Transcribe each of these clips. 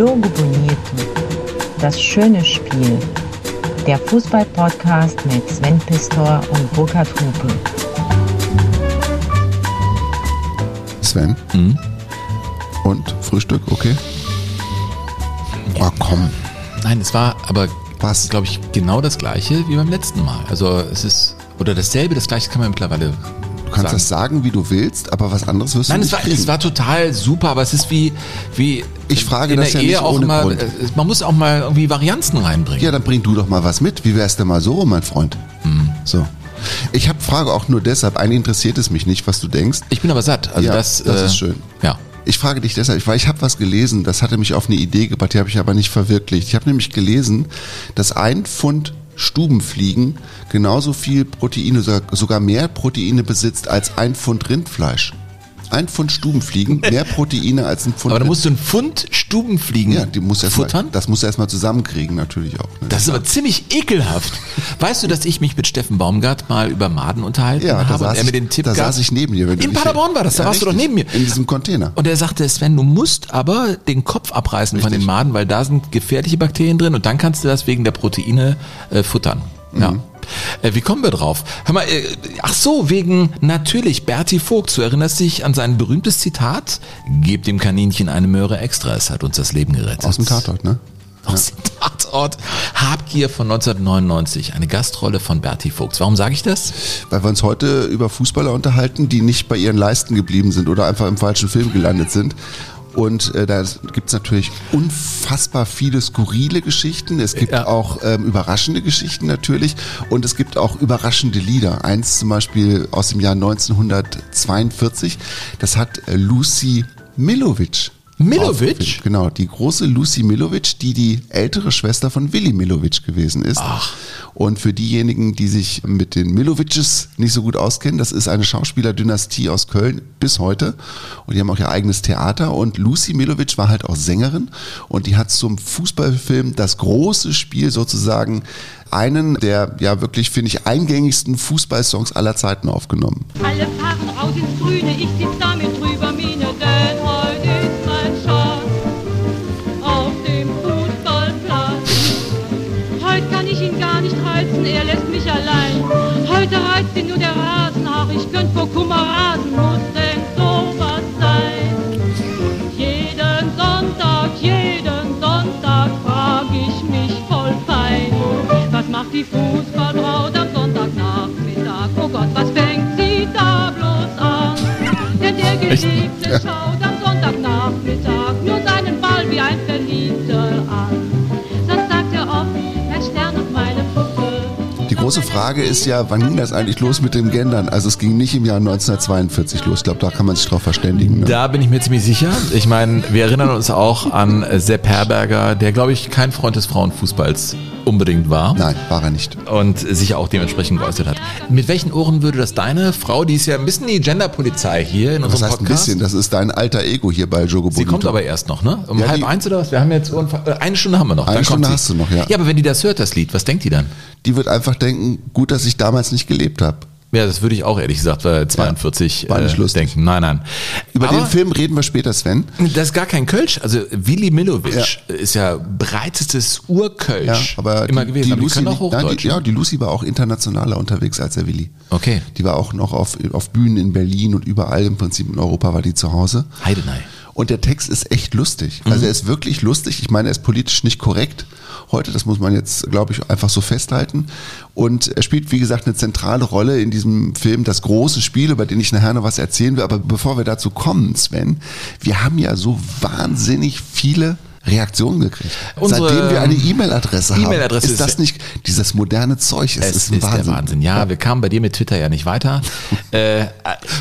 Jogo Bonito. Das schöne Spiel. Der Fußball-Podcast mit Sven Pistor und Burkhard Hupe. Sven? Und Frühstück, okay? Oh, komm. Nein, es war aber, glaube ich, genau das gleiche wie beim letzten Mal. Also es ist, oder dasselbe, das gleiche kann man mittlerweile Du kannst sagen. das sagen, wie du willst, aber was anderes wirst Nein, du nicht war, kriegen. es war total super, aber es ist wie, wie Ich frage in das ja Ehe nicht auch ohne mal, Grund. äh, man muss auch mal irgendwie Varianzen reinbringen. ja, dann bring du doch mal was mit. Wie wär's denn mal so, mein Freund? Hm. So. Ich habe Frage auch nur deshalb. Eigentlich interessiert es mich nicht, was du denkst. Ich bin aber satt. Also Ja, das, das äh, ist schön. Ja. Ich frage dich deshalb, weil ich habe was gelesen, das hatte mich auf eine Idee gebracht, die habe ich aber nicht verwirklicht. Ich habe nämlich gelesen, dass ein Pfund Stubenfliegen genauso viel Proteine, sogar- mehr Proteine besitzt als ein Pfund Rindfleisch. Ein Pfund Stubenfliegen, mehr Proteine als ein Pfund Aber da musst du einen Pfund Stubenfliegen ja, die muss erst mal, futtern. das muss er erstmal zusammenkriegen natürlich auch. Ne? Das ist aber ziemlich ekelhaft. Weißt du, dass ich mich mit Steffen Baumgart mal über Maden unterhalten ja, da, habe und er mir den Tipp da gab? saß ich neben dir. du In Paderborn war das, da warst du doch richtig, neben mir. In diesem Container. Und er sagte, Sven, du musst aber den Kopf abreißen von Richtig. den Maden, weil da sind gefährliche Bakterien drin und dann kannst du das wegen der Proteine äh, futtern. Ja. Mhm. Äh, wie kommen wir drauf? Hör mal, äh, ach so, wegen natürlich Berti Vogt. Du erinnerst dich an sein berühmtes Zitat? Gebt dem Kaninchen eine Möhre extra, es hat uns das Leben gerettet. Aus dem Tatort, ne? Aus dem Tatort. Habgier von 1999, eine Gastrolle von Berti Vogt. Warum sage ich das? Weil wir uns heute über Fußballer unterhalten, die nicht bei ihren Leisten geblieben sind oder einfach im falschen Film gelandet sind. Und äh, da gibt's natürlich unfassbar viele skurrile Geschichten. Es gibt Ja. auch ähm, überraschende Geschichten natürlich. Und es gibt auch überraschende Lieder. Eins zum Beispiel aus dem Jahr 1942. Das hat äh, Lucy Milovic. Milovic? aufgeführt. Genau, die große Lucy Milovic, die die ältere Schwester von Willy Milovic gewesen ist. Ach. Und für diejenigen, die sich mit den Milovices nicht so gut auskennen, das ist eine Schauspielerdynastie aus Köln bis heute. Und die haben auch ihr eigenes Theater. Und Lucy Milovic war halt auch Sängerin. Und die hat zum Fußballfilm das große Spiel sozusagen einen der, ja wirklich, finde ich, eingängigsten Fußballsongs aller Zeiten aufgenommen. Alle fahren raus ins Grüne, ich sitz da mit die Fußballbraut am Sonntagnachmittag? Oh Gott, was fängt sie da bloß an? Denn der Geliebte schaut am Sonntagnachmittag nur seinen Ball wie ein Verliebter an. Sonst sagt er oft, mein Stern und meine Puppe. Die große Frage ist ja, wann ging das eigentlich los mit dem Gendern? Also es ging nicht im Jahr 1942 los. Ich glaube, da kann man sich drauf verständigen. Ne? Da bin ich mir ziemlich sicher. Ich meine, wir erinnern uns auch an Sepp Herberger, der, glaube ich, kein Freund des Frauenfußballs unbedingt war. Nein, war er nicht. Und sich auch dementsprechend geäußert hat. Mit welchen Ohren würde das deine Frau, die ist ja ein bisschen die Genderpolizei hier in unserem heißt ein Podcast. bisschen? Das ist dein alter Ego hier bei Jogo Sie kommt aber erst noch, ne? Um Ja, halb eins oder was? Wir haben jetzt äh, eine Stunde haben wir noch. Eine dann Stunde hast du noch, ja. Ja, aber wenn die das hört, das Lied, was denkt die dann? Die wird einfach denken, gut, dass ich damals nicht gelebt habe. Ja, das würde ich auch ehrlich gesagt bei 42 war nicht äh, denken. Nein, nein. Über aber den Film reden wir später, Sven. Das ist gar kein Kölsch. Also Willi Milovic ist ja breitestes Urkölsch Ja, aber immer die, gewesen. die aber Lucy, die auch nein, die, ja, die Lucy war auch internationaler unterwegs als der Willi. Okay. Die war auch noch auf, auf Bühnen in Berlin und überall im Prinzip in Europa war die zu Hause. Heidenei. Und der Text ist echt lustig. Mhm. Also er ist wirklich lustig. Ich meine, er ist politisch nicht korrekt heute. Das muss man jetzt, glaube ich, einfach so festhalten. Und er spielt, wie gesagt, eine zentrale Rolle in diesem Film, das große Spiel, über den ich nachher noch was erzählen will. Aber bevor wir dazu kommen, Sven, wir haben ja so wahnsinnig viele Reaktionen gekriegt. Unsere Seitdem wir eine E-Mail-Adresse haben. E-Mail-Adresse ist ist- das nicht dieses moderne Zeug? Es, Es ist ein ist Wahnsinn. der Wahnsinn. Ja, wir kamen bei dir mit Twitter ja nicht weiter. äh,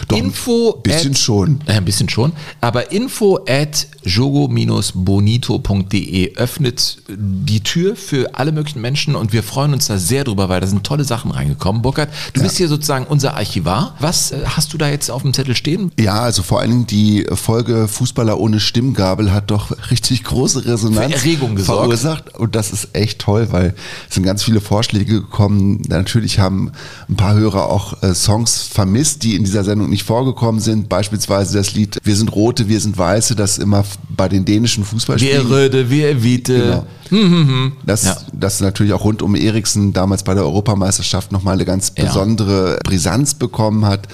Doch, info ein bisschen at, schon. Äh, ein bisschen schon. Aber info at jogo-bonito.de öffnet die Tür für alle möglichen Menschen und wir freuen uns da sehr drüber, weil da sind tolle Sachen reingekommen. Burkhard, du bist hier sozusagen unser Archivar. Was äh, hast du da jetzt auf dem Zettel stehen? Ja, also vor allen Dingen die Folge Fußballer ohne Stimmgabel hat doch richtig große große Resonanz Für Erregung gesorgt. verursacht. Und das ist echt toll, weil es sind ganz viele Vorschläge gekommen. Natürlich haben ein paar Hörer auch äh, Songs vermisst, die in dieser Sendung nicht vorgekommen sind. Beispielsweise das Lied Wir sind Rote, wir sind Weiße, das immer bei den dänischen Fußballspielen. Wir Röde, wir Wiete. Genau. Das, Ja. das natürlich auch rund um Eriksen damals bei der Europameisterschaft nochmal eine ganz Ja. besondere Brisanz bekommen hat.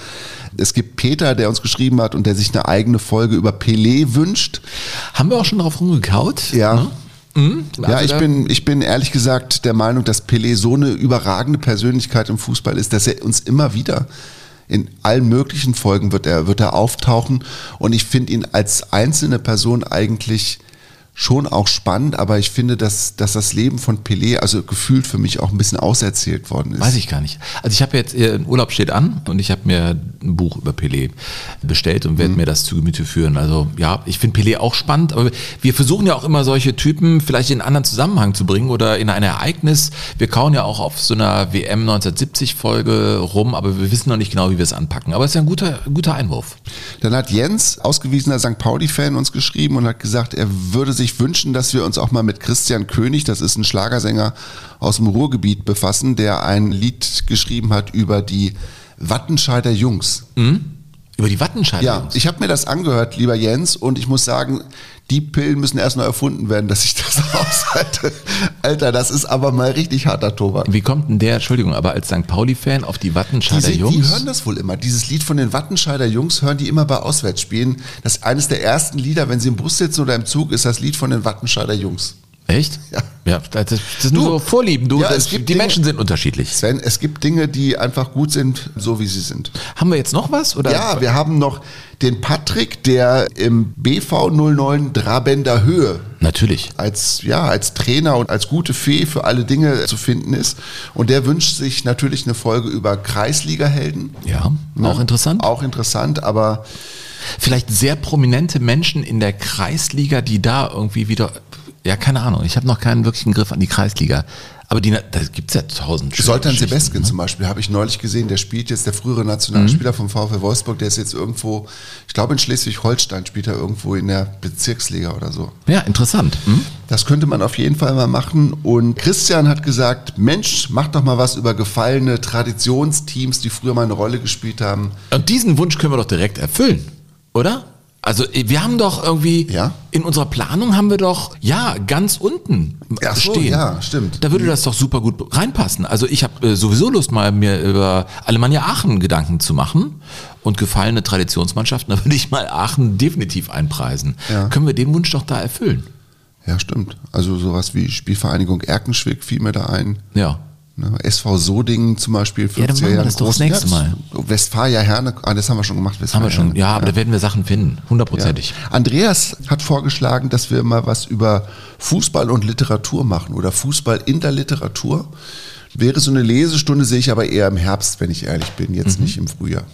Es gibt Peter, der uns geschrieben hat und der sich eine eigene Folge über Pelé wünscht. Haben wir auch schon drauf rumgekaut? Ja. Ne? Mhm. Ja, ich bin, ich bin ehrlich gesagt der Meinung, dass Pelé so eine überragende Persönlichkeit im Fußball ist, dass er uns immer wieder in allen möglichen Folgen wird er, wird er auftauchen. Und ich finde ihn als einzelne Person eigentlich schon auch spannend, aber ich finde, dass, dass das Leben von Pelé, also gefühlt für mich auch ein bisschen auserzählt worden ist. Weiß ich gar nicht. Also ich habe jetzt, äh, Urlaub steht an und ich habe mir ein Buch über Pelé bestellt und Mhm. werde mir das zu Gemüte führen. Also ja, ich finde Pelé auch spannend, aber wir versuchen ja auch immer solche Typen vielleicht in einen anderen Zusammenhang zu bringen oder in ein Ereignis. Wir kauen ja auch auf so einer WM 1970 Folge rum, aber wir wissen noch nicht genau, wie wir es anpacken. Aber es ist ja ein guter, guter Einwurf. Dann hat Jens, ausgewiesener St. Pauli-Fan, uns geschrieben und hat gesagt, er würde sich wünschen, dass wir uns auch mal mit Christian König, das ist ein Schlagersänger aus dem Ruhrgebiet, befassen, der ein Lied geschrieben hat über die Wattenscheider Jungs. Über die Wattenscheide. Ja, ich habe mir das angehört, lieber Jens, und ich muss sagen, die Pillen müssen erst noch erfunden werden, dass ich das aushalte. Alter, das ist aber mal richtig harter Tobak. Wie kommt denn der, Entschuldigung, aber als St. Pauli-Fan auf die Wattenscheider sind, die Jungs? hören das wohl immer. Dieses Lied von den Wattenscheider Jungs hören die immer bei Auswärtsspielen. Das ist eines der ersten Lieder, wenn sie im Bus sitzen oder im Zug, ist das Lied von den Wattenscheider Jungs. Echt? Ja. Ja, das, das sind Du, so Vorlieben. Du, ja, das, die Dinge- Menschen sind unterschiedlich. Sven, es gibt Dinge, die einfach gut sind, so wie sie sind. Haben wir jetzt noch was? Oder? Ja, wir haben noch den Patrick, der im BV 09 Drabender Höhe Natürlich. als, ja, als Trainer und als gute Fee für alle Dinge zu finden ist. Und der wünscht sich natürlich eine Folge über Kreisliga-Helden. Ja, auch interessant. Auch interessant, aber Vielleicht sehr prominente Menschen in der Kreisliga, die da irgendwie wieder, ja, keine Ahnung, ich habe noch keinen wirklichen Griff an die Kreisliga. Aber die, da gibt's ja tausend Soltan Sebeskin ne? zum Beispiel, habe ich neulich gesehen, der spielt jetzt, der frühere Nationalspieler vom VfL Wolfsburg, der ist jetzt irgendwo, ich glaube in Schleswig-Holstein spielt er irgendwo in der Bezirksliga oder so. Ja, interessant. Hm? Das könnte man auf jeden Fall mal machen. Und Christian hat gesagt, Mensch, mach doch mal was über gefallene Traditionsteams, die früher mal eine Rolle gespielt haben. Und diesen Wunsch können wir doch direkt erfüllen, oder? Also äh, wir haben doch irgendwie Ja. in unserer Planung haben wir doch ja ganz unten Ach so, stehen. ja, stimmt. Da würde das doch super gut reinpassen. Also ich habe äh, sowieso Lust mal mir über Alemannia Aachen Gedanken zu machen und gefallene Traditionsmannschaften. Da würde ich mal Aachen definitiv einpreisen. Ja. Können wir den Wunsch doch da erfüllen? Ja, stimmt. Also sowas wie Spielvereinigung Erkenschwick fiel mir da ein. Ja. Ne, SV Sodingen zum Beispiel. Ja, dann 50er machen wir Jahre das doch das nächste Ja, Mal. Westfalia Herne, ah, das haben wir schon gemacht. Haben wir Westfalia schon. Herne. Ja, aber da werden wir Sachen finden. Hundertprozentig. Andreas hat vorgeschlagen, dass wir mal was über Fußball und Literatur machen oder Fußball in der Literatur. Wäre so eine Lesestunde, sehe ich aber eher im Herbst, wenn ich ehrlich bin, jetzt nicht im Frühjahr.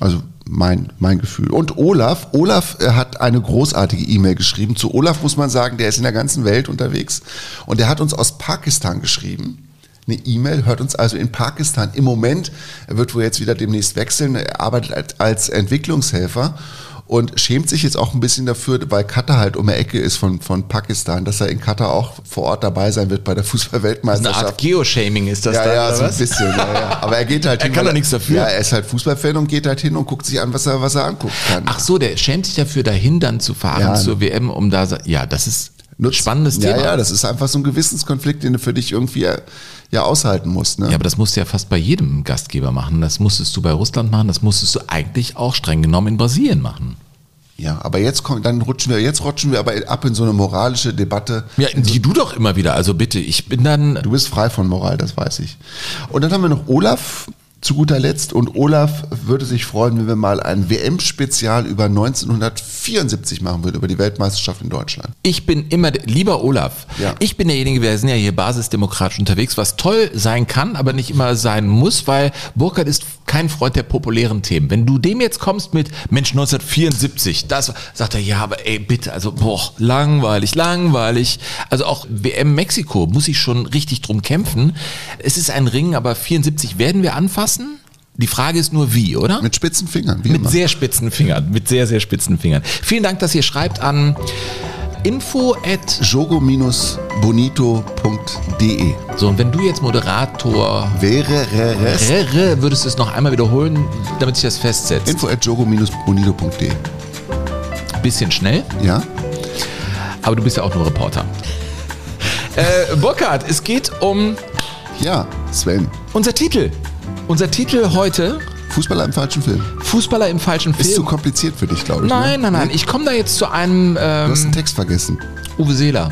Also mein, mein Gefühl. Und Olaf, Olaf äh, hat eine großartige E-Mail geschrieben. Zu Olaf muss man sagen, der ist in der ganzen Welt unterwegs und der hat uns aus Pakistan geschrieben eine E-Mail, hört uns also in Pakistan. Im Moment, er wird wohl jetzt wieder demnächst wechseln, er arbeitet als- Entwicklungshelfer und schämt sich jetzt auch ein bisschen dafür, weil Katar halt um die Ecke ist von, von Pakistan, dass er in Katar auch vor Ort dabei sein wird bei der Eine Fußballweltmeisterschaft. Art Geoshaming ist das ja, dann, ja, so ein bisschen. Ja, ja. Aber er geht halt Er hin, kann weil doch nichts dafür. Ja, er ist halt Fußballfan und geht halt hin und guckt sich an, was er, was er angucken kann. Ach so, der schämt sich dafür, dahin dann zu fahren Ja. zur WM, um da, ja, das ist ein Nutzt- spannendes ja, Thema. Ja, das ist einfach so ein Gewissenskonflikt, den du für dich irgendwie ja, aushalten musst. Ne? Ja, aber das musst du ja fast bei jedem Gastgeber machen. Das musstest du bei Russland machen, das musstest du eigentlich auch streng genommen in Brasilien machen. Ja, aber jetzt kommt, dann rutschen wir, jetzt rutschen wir aber ab in so eine moralische Debatte. Ja, die du doch immer wieder. Also bitte, ich bin dann. Du bist frei von Moral, das weiß ich. Und dann haben wir noch Olaf zu guter Letzt und Olaf würde sich freuen, wenn wir mal ein WM-Spezial über 1974 machen würden, über die Weltmeisterschaft in Deutschland. Ich bin immer, lieber Olaf, Ja. ich bin derjenige, wir sind ja hier basisdemokratisch unterwegs, was toll sein kann, aber nicht immer sein muss, weil Burkhardt ist kein Freund der populären Themen. Wenn du dem jetzt kommst mit Mensch 1974, das sagt er, ja, aber ey, bitte, also boah, langweilig, langweilig. Also auch WM Mexiko muss ich schon richtig drum kämpfen. Es ist ein Ring, aber 74 werden wir anfassen. Die Frage ist nur wie, oder? Mit spitzen Fingern, wie Mit immer. sehr spitzen Fingern, mit sehr, sehr spitzen Fingern. Vielen Dank, dass ihr schreibt an info at. jogo-bonito.de So, und wenn du jetzt Moderator wäre wäre, würdest du es noch einmal wiederholen, damit sich das festsetzt. info at jogo-bonito.de Bisschen schnell, Ja? aber du bist ja auch nur Reporter. Äh, Burkhard, es geht um Ja, Sven. unser Titel. Unser Titel heute, Fußballer im falschen Film. Fußballer im falschen Film. Ist zu kompliziert für dich, glaube ich. Nein, ne? nein, nein. Ich komme da jetzt zu einem Du hast ähm, einen Text vergessen. Uwe Seeler.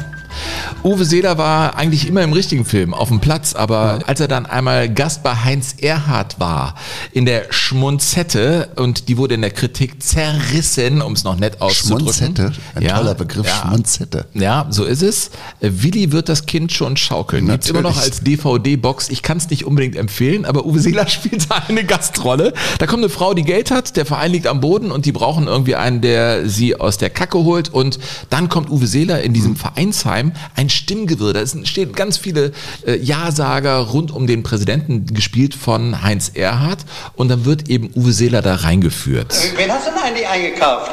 Uwe Seeler war eigentlich immer im richtigen Film auf dem Platz, aber als er dann einmal Gast bei Heinz Erhardt war, in der Schmunzette, und die wurde in der Kritik zerrissen, um es noch nett auszudrücken. Schmonzette. Ein Ja, toller Begriff, ja. Schmonzette. Ja, so ist es. Willi wird das Kind schon schaukeln. Gibt immer noch als DVD-Box. Ich kann es nicht unbedingt empfehlen, aber Uwe Seeler spielt da eine Gastrolle. Da kommt eine Frau, die Geld hat, der Verein liegt am Boden und die brauchen irgendwie einen, der sie aus der Kacke holt. Und dann kommt Uwe Seeler in diesem Vereinsheim, ein Stimmgewirr. Da stehen ganz viele äh, Ja-Sager rund um den Präsidenten, gespielt von Heinz Erhardt. Und dann wird eben Uwe Seeler da reingeführt. Wen hast du denn eigentlich eingekauft?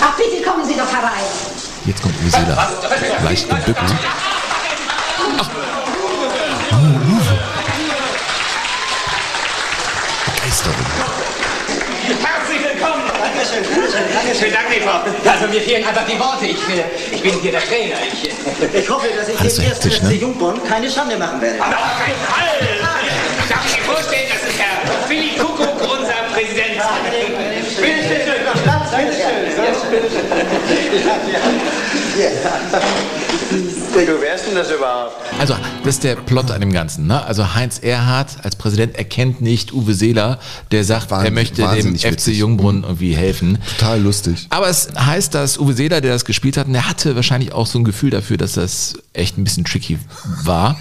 Ach, bitte kommen Sie doch herein. Jetzt kommt Uwe Seeler, leicht gebückt. Begeisterung. Dankeschön, Dankeschön, Dankeschön, danke, Frau. Also mir fehlen einfach die Worte. Ich, äh, ich bin hier der Trainer. Ich, äh, Ich hoffe, dass ich Alles dem ersten hektisch, ne? FC Jungborn keine Schande machen werde. auf keinen Fall. Darf ich mir vorstellen, das ist Herr Willi Kuckuck, unser Präsident. Bitte schön, Platz, bitte schön. Wer ist denn das überhaupt? Also, das ist der Plot an dem Ganzen. Ne? Also, Heinz Erhardt als Präsident erkennt nicht Uwe Seeler, der sagt, er Wahnsinn- möchte dem FC witzig. Jungbrunnen irgendwie helfen. Total lustig. Aber es heißt, dass Uwe Seeler, der das gespielt hat, und der hatte wahrscheinlich auch so ein Gefühl dafür, dass das echt ein bisschen tricky war.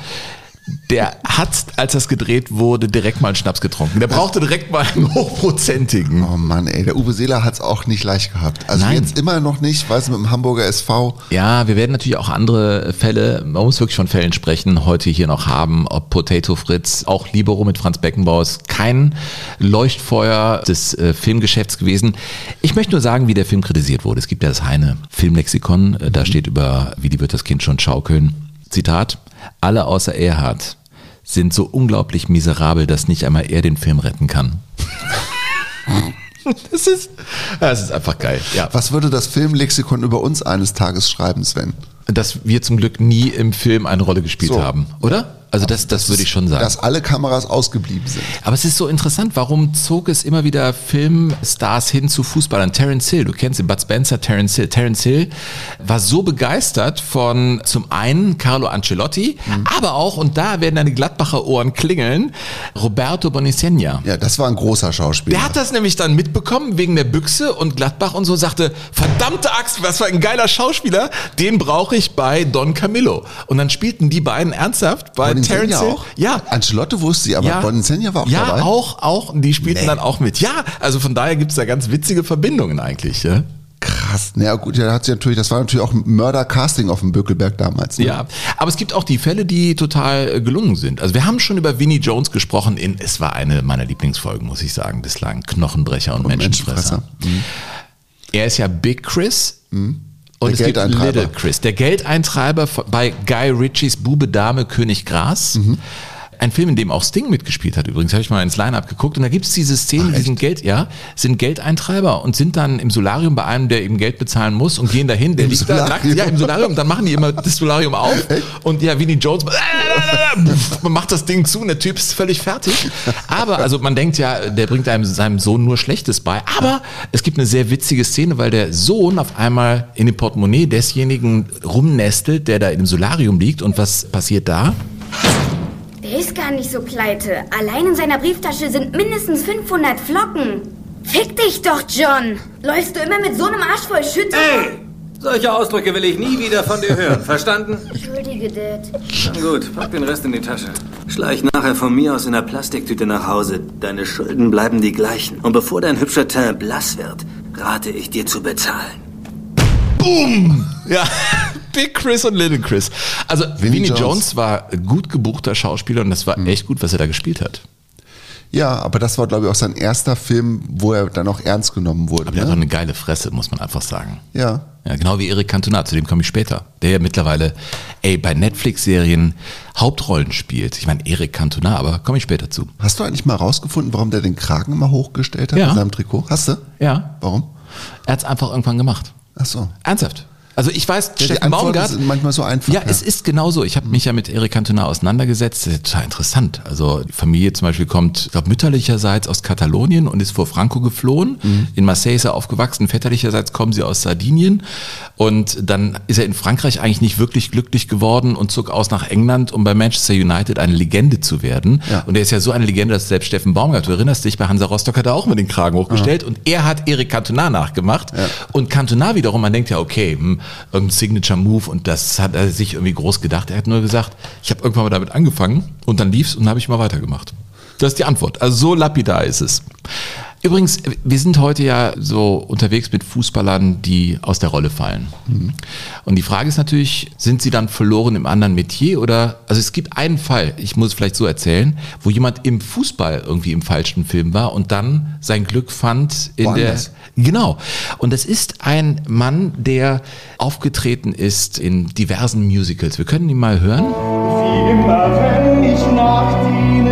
Der hat, als das gedreht wurde, direkt mal einen Schnaps getrunken. Der brauchte direkt mal einen hochprozentigen. Oh Mann, ey, der Uwe Seeler hat es auch nicht leicht gehabt. Also Nein. jetzt immer noch nicht, weiß mit dem Hamburger SV. Ja, wir werden natürlich auch andere Fälle, man muss wirklich von Fällen sprechen, heute hier noch haben, ob Potato Fritz, auch Libero mit Franz Beckenbauer ist kein Leuchtfeuer des äh, Filmgeschäfts gewesen. Ich möchte nur sagen, wie der Film kritisiert wurde. Es gibt ja das Heine Filmlexikon, äh, da steht über, wie die wird das Kind schon schaukeln. Zitat, alle außer Erhard sind so unglaublich miserabel, dass nicht einmal er den Film retten kann. Das ist, das ist einfach geil. Ja. Was würde das Filmlexikon über uns eines Tages schreiben, Sven? dass wir zum Glück nie im Film eine Rolle gespielt So. haben, oder? Also das, das würde ich schon sagen. Dass alle Kameras ausgeblieben sind. Aber es ist so interessant, warum zog es immer wieder Filmstars hin zu Fußballern? Terence Hill, du kennst ihn, Bud Spencer, Terence Hill. Terence Hill war so begeistert von zum einen Carlo Ancelotti, aber auch, und da werden deine Gladbacher Ohren klingeln, Roberto Bonicenia. Ja, das war ein großer Schauspieler. Der hat das nämlich dann mitbekommen wegen der Büchse und Gladbach und so sagte, verdammte Axt, was für ein geiler Schauspieler, den brauche ich bei Don Camillo. Und dann spielten die beiden ernsthaft bei Terence Hill. auch? Ja. Ancelotti wusste sie, aber Boninsenja war auch ja, dabei. auch, auch. Die spielten Nee. dann auch mit. Ja, also von daher gibt es da ganz witzige Verbindungen eigentlich. Ja, Krass. Na ja, gut, ja, hat sie natürlich, das war natürlich auch Mörder-Casting auf dem Bökelberg damals. Ne? ja. aber es gibt auch die Fälle, die total äh, gelungen sind. Also wir haben schon über Vinnie Jones gesprochen in, es war eine meiner Lieblingsfolgen, muss ich sagen, bislang. Knochenbrecher und, Menschenfresser. Menschenfresser. Er ist ja Big Chris. Und Der es gibt Geldeintreiber. Little Chris, der Geldeintreiber bei Guy Ritchies Bube, Dame, König Gras. Mhm. Ein Film, in dem auch Sting mitgespielt hat übrigens, habe ich mal ins Line-Up geguckt und da gibt es diese Szene, die sind Geld, ja, sind Geldeintreiber und sind dann im Solarium bei einem, der eben Geld bezahlen muss und gehen dahin, der Im liegt da nackt, Solarium? ja, im Solarium, dann machen die immer das Solarium auf und ja, Vinnie Jones, man macht das Ding zu und der Typ ist völlig fertig. Aber, also man denkt ja, der bringt einem seinem Sohn nur Schlechtes bei, aber es gibt eine sehr witzige Szene, weil der Sohn auf einmal in dem Portemonnaie desjenigen rumnestelt, der da im Solarium liegt und was passiert da? Der ist gar nicht so pleite. Allein in seiner Brieftasche sind mindestens 500 Flocken. Fick dich doch, John. Läufst du immer mit so einem Arsch voll Schütte? Hey! Solche Ausdrücke will ich nie wieder von dir hören. Verstanden? Entschuldige, Dad. Schon gut, pack den Rest in die Tasche. Schleich nachher von mir aus in einer Plastiktüte nach Hause. Deine Schulden bleiben die gleichen. Und bevor dein hübscher Teint blass wird, rate ich dir zu bezahlen. Ja, Big Chris und Little Chris. Also Vinnie Vinnie Jones. Jones. war gut gebuchter Schauspieler und das war echt gut, was er da gespielt hat. Ja, aber das war, glaube ich, auch sein erster Film, wo er dann auch ernst genommen wurde. Aber der hat auch Ne? eine geile Fresse, muss man einfach sagen. Ja. Ja, genau wie Eric Cantona, zu dem komme ich später. Der ja mittlerweile, ey, bei Netflix-Serien Hauptrollen spielt. Ich meine, Eric Cantona, aber komme ich später zu. Hast du eigentlich mal rausgefunden, warum der den Kragen immer hochgestellt hat Ja. in seinem Trikot? Hast du? Ja. Warum? Er hat es einfach irgendwann gemacht. Ach so. Ernsthaft. Also ich weiß, Ja, Steffen Baumgart. sind manchmal so einfach. Ja, es ist genauso. Ich habe mich ja mit Eric Cantona auseinandergesetzt. Das ist total interessant. Also die Familie zum Beispiel kommt, ich glaube, mütterlicherseits aus Katalonien und ist vor Franco geflohen. In Marseille ist er aufgewachsen. Väterlicherseits kommen sie aus Sardinien. Und dann ist er in Frankreich eigentlich nicht wirklich glücklich geworden und zog aus nach England, um bei Manchester United eine Legende zu werden. Ja. Und er ist ja so eine Legende, dass selbst Steffen Baumgart, du erinnerst dich, bei Hansa Rostock hat er auch mal den Kragen hochgestellt und er hat Eric Cantona nachgemacht. Und Cantona wiederum, man denkt ja, okay, hm, irgendein Signature Move und das hat er sich irgendwie groß gedacht. Er hat nur gesagt, ich habe irgendwann mal damit angefangen und dann lief's und dann habe ich mal weitergemacht. Das ist die Antwort. Also so lapidar ist es. Übrigens, wir sind heute ja so unterwegs mit Fußballern, die aus der Rolle fallen. Und die Frage ist natürlich, sind sie dann verloren im anderen Metier oder, also es gibt einen Fall, ich muss es vielleicht so erzählen, wo jemand im Fußball irgendwie im falschen Film war und dann sein Glück fand in Woanders. der, genau. Und das ist ein Mann, der aufgetreten ist in diversen Musicals. Wir können ihn mal hören. Wie immer, wenn ich nach dir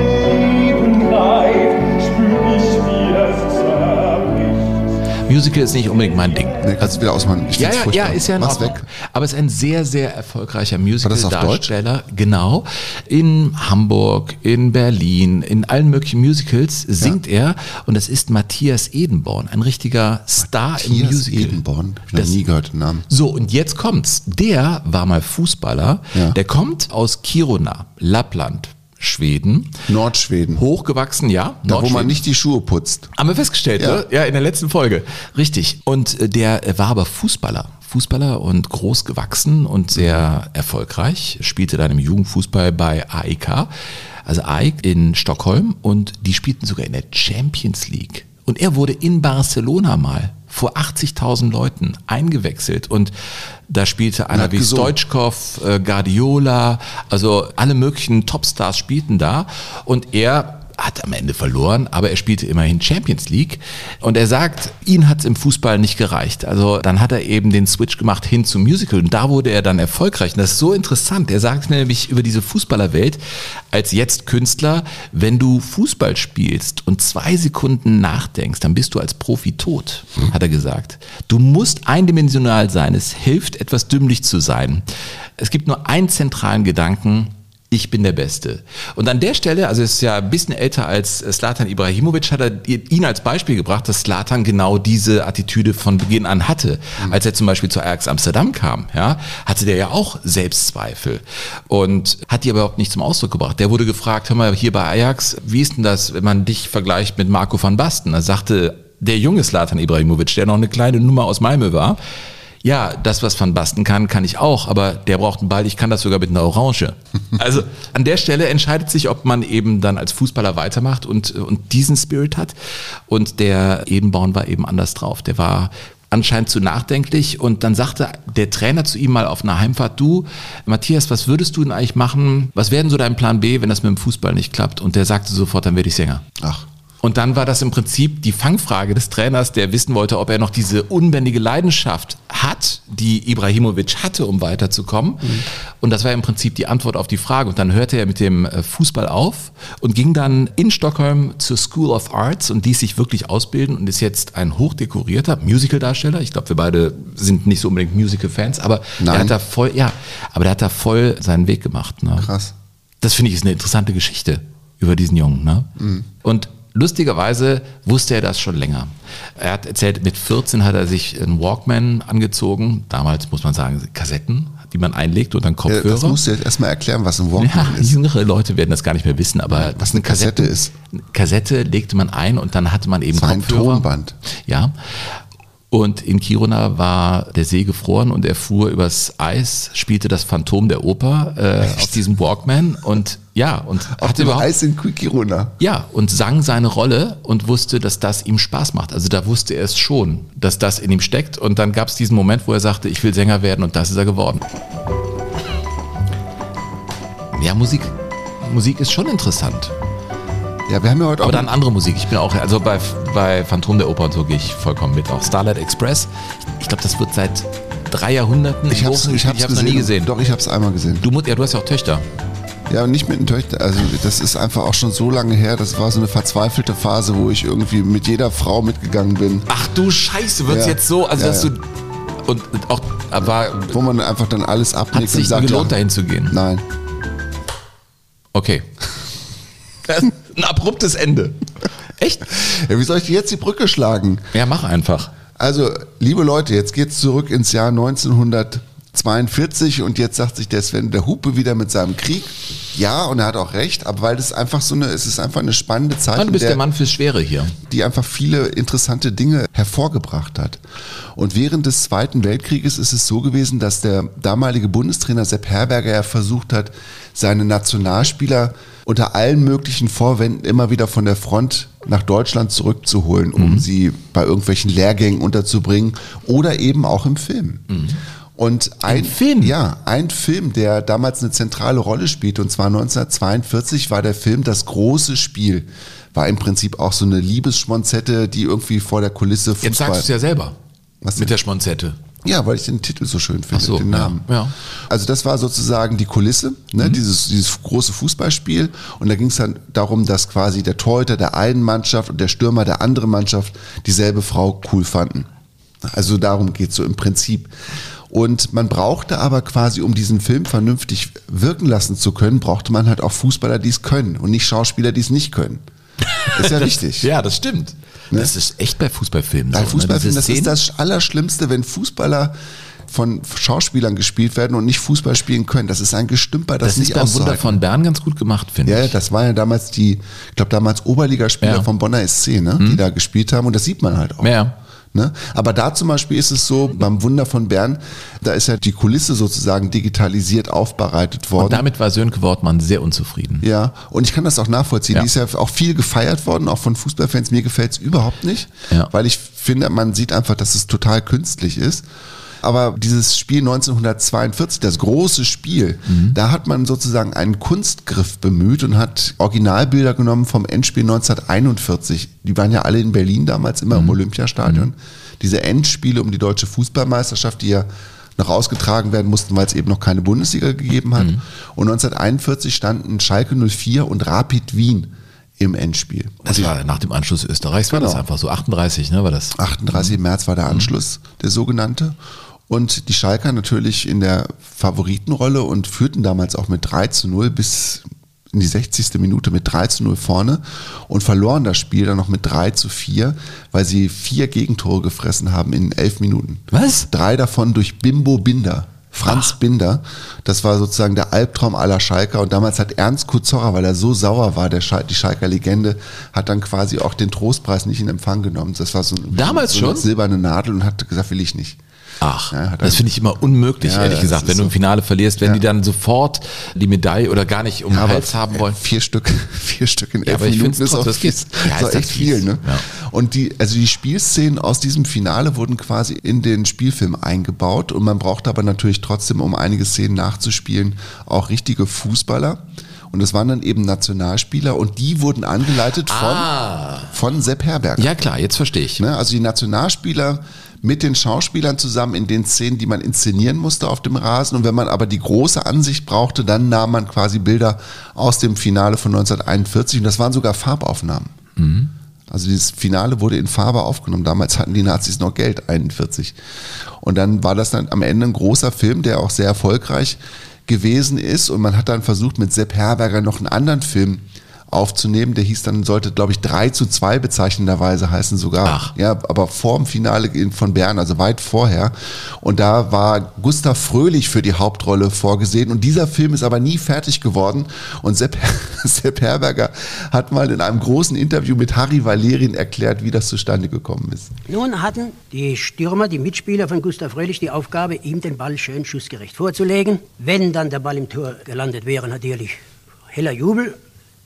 Musical ist nicht unbedingt mein Ding. Nee, kannst du wieder ausmachen. Ich Ja, ja, furchtbar. ja, ist ja in Mach's Ordnung. weg. Aber es ist ein sehr, sehr erfolgreicher Musical-Darsteller. Genau. In Hamburg, in Berlin, in allen möglichen Musicals singt er. Und das ist Matthias Edenborn, ein richtiger Star im Matthias Musical. Edenborn. Ich habe nie gehört den Namen. So, und jetzt kommt's. Der war mal Fußballer. Ja. Der kommt aus Kiruna, Lappland, Schweden. Nordschweden. Hochgewachsen, ja. Da, wo man nicht die Schuhe putzt. Haben wir festgestellt, Ja. ne? Ja, in der letzten Folge. Richtig. Und äh, der äh, war aber Fußballer. Fußballer und groß gewachsen und sehr erfolgreich. Spielte dann im Jugendfußball bei AEK, also AEK in Stockholm und die spielten sogar in der Champions League. Und er wurde in Barcelona mal vor 80.000 Leuten eingewechselt und da spielte einer wie. Stoichkov, äh, Guardiola, also alle möglichen Topstars spielten da und er hat am Ende verloren, aber er spielte immerhin Champions League und er sagt, ihn hat es im Fußball nicht gereicht. Also dann hat er eben den Switch gemacht hin zum Musical und da wurde er dann erfolgreich. Und das ist so interessant. Er sagt nämlich über diese Fußballerwelt als jetzt Künstler, wenn du Fußball spielst und zwei Sekunden nachdenkst, dann bist du als Profi tot, hat er gesagt. Du musst eindimensional sein. Es hilft, etwas dümmlich zu sein. Es gibt nur einen zentralen Gedanken, ich bin der Beste. Und an der Stelle, also ist ja ein bisschen älter als Slatan Ibrahimovic, hat er ihn als Beispiel gebracht, dass Slatan genau diese Attitüde von Beginn an hatte. Als er zum Beispiel zu Ajax Amsterdam kam, ja, hatte der ja auch Selbstzweifel und hat die aber überhaupt nicht zum Ausdruck gebracht. Der wurde gefragt, hör mal, hier bei Ajax, wie ist denn das, wenn man dich vergleicht mit Marco van Basten? Er sagte, der junge Slatan Ibrahimovic, der noch eine kleine Nummer aus Malmö war, ja, das, was Van Basten kann, kann ich auch, aber der braucht einen Ball, ich kann das sogar mit einer Orange. Also an der Stelle entscheidet sich, ob man eben dann als Fußballer weitermacht und, und diesen Spirit hat. Und der Edenborn war eben anders drauf. Der war anscheinend zu nachdenklich und dann sagte der Trainer zu ihm mal auf einer Heimfahrt, du, Matthias, was würdest du denn eigentlich machen? Was wäre denn so dein Plan B, wenn das mit dem Fußball nicht klappt? Und der sagte sofort, dann werde ich Sänger. Ach. Und dann war das im Prinzip die Fangfrage des Trainers, der wissen wollte, ob er noch diese unbändige Leidenschaft hat, die Ibrahimovic hatte, um weiterzukommen. Und das war im Prinzip die Antwort auf die Frage. Und dann hörte er mit dem äh, Fußball auf und ging dann in Stockholm zur School of Arts und ließ sich wirklich ausbilden und ist jetzt ein hochdekorierter Musical-Darsteller. Ich glaube, wir beide sind nicht so unbedingt Musical-Fans, aber der Nein. hat da voll, ja, aber der hat da voll seinen Weg gemacht. Ne? Krass. Das finde ich ist eine interessante Geschichte über diesen Jungen. Ne? Und lustigerweise wusste er das schon länger. Er hat erzählt, mit 14 hat er sich einen Walkman angezogen. Damals muss man sagen, Kassetten, die man einlegt und dann Ja, Kopfhörer. das musst du jetzt erstmal erklären, was ein Ja, Walkman ist. jüngere Leute werden das gar nicht mehr wissen, aber Was eine Kassette ist. Eine Kassette legte man ein und dann hatte man eben Das war ein Kopfhörer. Tonband. Ja. Und in Kiruna war der See gefroren und er fuhr übers Eis, spielte das Phantom der Oper äh, auf diesem Walkman und ja, und Auf hatte dem Eis in Kiruna. ja, und sang seine Rolle und wusste, dass das ihm Spaß macht. Also da wusste er es schon, dass das in ihm steckt. Und dann gab es diesen Moment, wo er sagte, ich will Sänger werden und das ist er geworden. Ja, Musik, Musik ist schon interessant. Ja, wir haben ja heute Aber auch. dann andere Musik. Ich bin auch, also bei, bei Phantom der Oper und so gehe ich vollkommen mit. Auch Starlight Express. Ich glaube, das wird seit drei Jahrhunderten Ich Bochum ich hab's Ich hab's noch nie gesehen. Doch, ich hab's einmal gesehen. Du, ja, du hast ja auch Töchter. Ja, nicht mit den Töchtern. Also das ist einfach auch schon so lange her. Das war so eine verzweifelte Phase, wo ich irgendwie mit jeder Frau mitgegangen bin. Ach du Scheiße, wird's Ja. jetzt so, also Ja, dass ja. du und auch war Wo man einfach dann alles hat abnickt sich und sagt, gelohnt ja, dahin zu gehen. nein. Okay. Ein abruptes Ende. Echt? Ja, wie soll ich jetzt die Brücke schlagen? Ja, mach einfach. Also, liebe Leute, jetzt geht's zurück ins Jahr 1942 und jetzt sagt sich der Sven der Hupe wieder mit seinem Krieg. Ja, und er hat auch recht, aber weil das einfach so eine, es ist einfach eine spannende Zeit, du bist der- der Mann fürs Schwere hier. die einfach viele interessante Dinge hervorgebracht hat. Und während des Zweiten Weltkrieges ist es so gewesen, dass der damalige Bundestrainer Sepp Herberger ja versucht hat, seine Nationalspieler unter allen möglichen Vorwänden immer wieder von der Front nach Deutschland zurückzuholen, um sie bei irgendwelchen Lehrgängen unterzubringen oder eben auch im Film. Und ein Film? Ja, ein Film, der damals eine zentrale Rolle spielte, und zwar 1942 war der Film Das große Spiel. War im Prinzip auch so eine Liebesschmonzette, die irgendwie vor der Kulisse Jetzt sagst du es ja selber. Was denn? Mit der Schmonzette. Ja, weil ich den Titel so schön finde, so, den ja, Namen. ja. Mhm. Also das war sozusagen die Kulisse, ne, dieses, dieses große Fußballspiel. Und da ging es dann darum, dass quasi der Torhüter der einen Mannschaft und der Stürmer der anderen Mannschaft dieselbe Frau cool fanden. Also darum geht's so im Prinzip. Und man brauchte aber quasi, um diesen Film vernünftig wirken lassen zu können, brauchte man halt auch Fußballer, die es können und nicht Schauspieler, die es nicht können. Ist ja wichtig. Ja, das stimmt. Das ist echt bei Fußballfilmen Bei so. ne? Fußballfilmen, das ist das Allerschlimmste, wenn Fußballer von Schauspielern gespielt werden und nicht Fußball spielen können. Das ist ein Gestümper, das, Das nicht ist beim Wunder von Bern ganz gut gemacht, finde Ja, ja, ich. das war ja damals die, ich glaube damals Oberligaspieler Ja. Vom Bonner SC, ne, die da gespielt haben und das sieht man halt auch. Ja. Ne? Aber da zum Beispiel ist es so, beim Wunder von Bern, da ist ja die Kulisse sozusagen digitalisiert aufbereitet worden. Und damit war Sönke Wortmann sehr unzufrieden. Ja, und ich kann das auch nachvollziehen. Ja. Die ist ja auch viel gefeiert worden, auch von Fußballfans. Mir gefällt's überhaupt nicht, Ja. weil ich finde, man sieht einfach, dass es total künstlich ist. Aber dieses Spiel 1942, das große Spiel, Mhm. da hat man sozusagen einen Kunstgriff bemüht und hat Originalbilder genommen vom Endspiel 1941. Die waren ja alle in Berlin damals, immer Mhm. im Olympiastadion. Diese Endspiele um die deutsche Fußballmeisterschaft, die ja noch ausgetragen werden mussten, weil es eben noch keine Bundesliga gegeben hat. Mhm. Und 1941 standen Schalke 04 und Rapid Wien im Endspiel. Das war nach dem Anschluss Österreichs, war Genau. das einfach so. 38, ne, war das. 38. März war der Anschluss, der sogenannte. Und die Schalker natürlich in der Favoritenrolle und führten damals auch mit 3 zu 0 bis in die 60. Minute mit 3 zu 0 vorne und verloren das Spiel dann noch mit 3 zu 4, weil sie vier Gegentore gefressen haben in elf Minuten. Was? Drei davon durch Bimbo Binder. Franz Binder, das war sozusagen der Albtraum aller Schalker und damals hat Ernst Kuzorra, weil er so sauer war, der Schal die Schalker Legende, hat dann quasi auch den Trostpreis nicht in Empfang genommen. Das war so, Damals so eine schon? silberne Nadel und hat gesagt, will ich nicht. Ach, Ja, das finde ich immer unmöglich, Ja, ehrlich das gesagt, wenn du im. Finale verlierst, wenn Ja. die dann sofort die Medaille oder gar nicht um den Hals haben wollen. Vier Stück, vier Stück in elf aber ich Minuten ist auch, fies. das geht. Ja, ist auch ist das echt viel, fies. ne? Und die, also die Spielszenen aus diesem Finale wurden quasi in den Spielfilm eingebaut und man brauchte aber natürlich trotzdem, um einige Szenen nachzuspielen, auch richtige Fußballer. Und das waren dann eben Nationalspieler und die wurden angeleitet von, von Sepp Herberger. Ah. Ja klar, jetzt verstehe ich. Ne? Also die Nationalspieler mit den Schauspielern zusammen in den Szenen, die man inszenieren musste auf dem Rasen. Und wenn man aber die große Ansicht brauchte, dann nahm man quasi Bilder aus dem Finale von 1941 und das waren sogar Farbaufnahmen. Also dieses Finale wurde in Farbe aufgenommen. Damals hatten die Nazis noch Geld, 41. Und dann war das dann am Ende ein großer Film, der auch sehr erfolgreich gewesen ist. Und man hat dann versucht, mit Sepp Herberger noch einen anderen Film aufzunehmen. Der hieß dann, sollte, glaube ich, 3 zu 2 bezeichnenderweise heißen sogar. Ach. Ja, aber vor dem Finale in- von Bern, also weit vorher. Und da war Gustav Fröhlich für die Hauptrolle vorgesehen. Und dieser Film ist aber nie fertig geworden. Und Sepp, Sepp Herberger hat mal in einem großen Interview mit Harry Valerin erklärt, wie das zustande gekommen ist. Nun hatten die Stürmer, die Mitspieler von Gustav Fröhlich, die Aufgabe, ihm den Ball schön schussgerecht vorzulegen. Wenn dann der Ball im Tor gelandet wäre, natürlich heller Jubel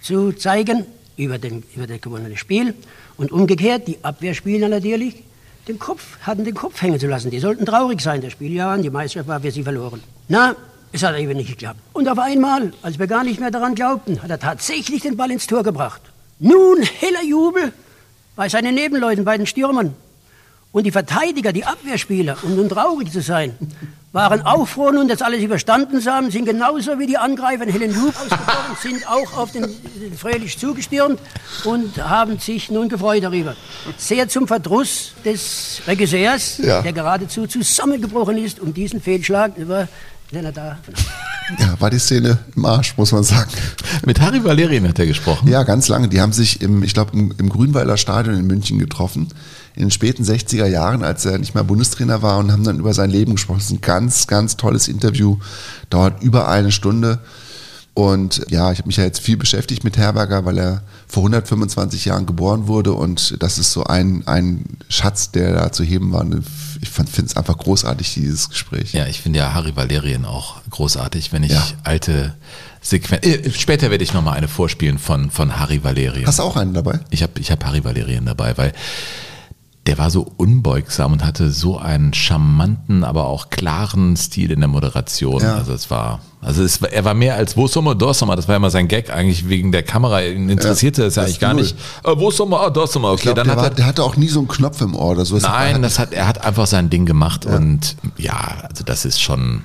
zu zeigen über, den, über das gewonnene Spiel. Und umgekehrt, die Abwehrspieler natürlich den Kopf, hatten den Kopf hängen zu lassen. Die sollten traurig sein, das Spiel ja, die Meisterschaft war für sie verloren. Na, es hat eben nicht geklappt. Und auf einmal, als wir gar nicht mehr daran glaubten, hat er tatsächlich den Ball ins Tor gebracht. Nun heller Jubel bei seinen Nebenleuten, bei den Stürmern. Und die Verteidiger, die Abwehrspieler, um nun traurig zu sein, waren auch froh nun, dass alles überstanden zu haben, sind genauso wie die Angreifer in Helen Hub ausgebrochen, sind auch auf den den Fröhlich zugestürmt und haben sich nun gefreut darüber. Sehr zum Verdruss des Regisseurs, Ja. der geradezu zusammengebrochen ist um diesen Fehlschlag, über den er da Ja, war die Szene im Arsch, muss man sagen. Mit Harry Valerien hat er gesprochen. Ja, ganz lange. Die haben sich im, ich glaube, im, im Grünwalder Stadion in München getroffen. In den späten 60er Jahren, als er nicht mehr Bundestrainer war und haben dann über sein Leben gesprochen. Das ist ein ganz, ganz tolles Interview. Dauert über eine Stunde. Und ja, ich habe mich ja jetzt viel beschäftigt mit Herberger, weil er vor 125 Jahren geboren wurde und das ist so ein, ein Schatz, der da zu heben war. Ich finde es einfach großartig, dieses Gespräch. Ja, ich finde ja Harry Valerien auch großartig, wenn ich alte Sequenzen. Äh, später werde ich nochmal eine vorspielen von, von Harry Valerien. Hast du auch einen dabei? Ich habe ich hab Harry Valerien dabei, weil der war so unbeugsam und hatte so einen charmanten, aber auch klaren Stil in der Moderation. Ja. Also es war, also es war, er war mehr als wo Sommer, dort Sommer. Das war immer sein Gag eigentlich wegen der Kamera. Ihn interessierte Ja, es ja eigentlich gar null. nicht. Äh, wo Sommer, ah, dort Sommer. Okay, Ich glaube, dann der, hat war- er, der hatte auch nie so einen Knopf im Ohr oder so. Nein, das hat, er hat einfach sein Ding gemacht und ja, also das ist schon,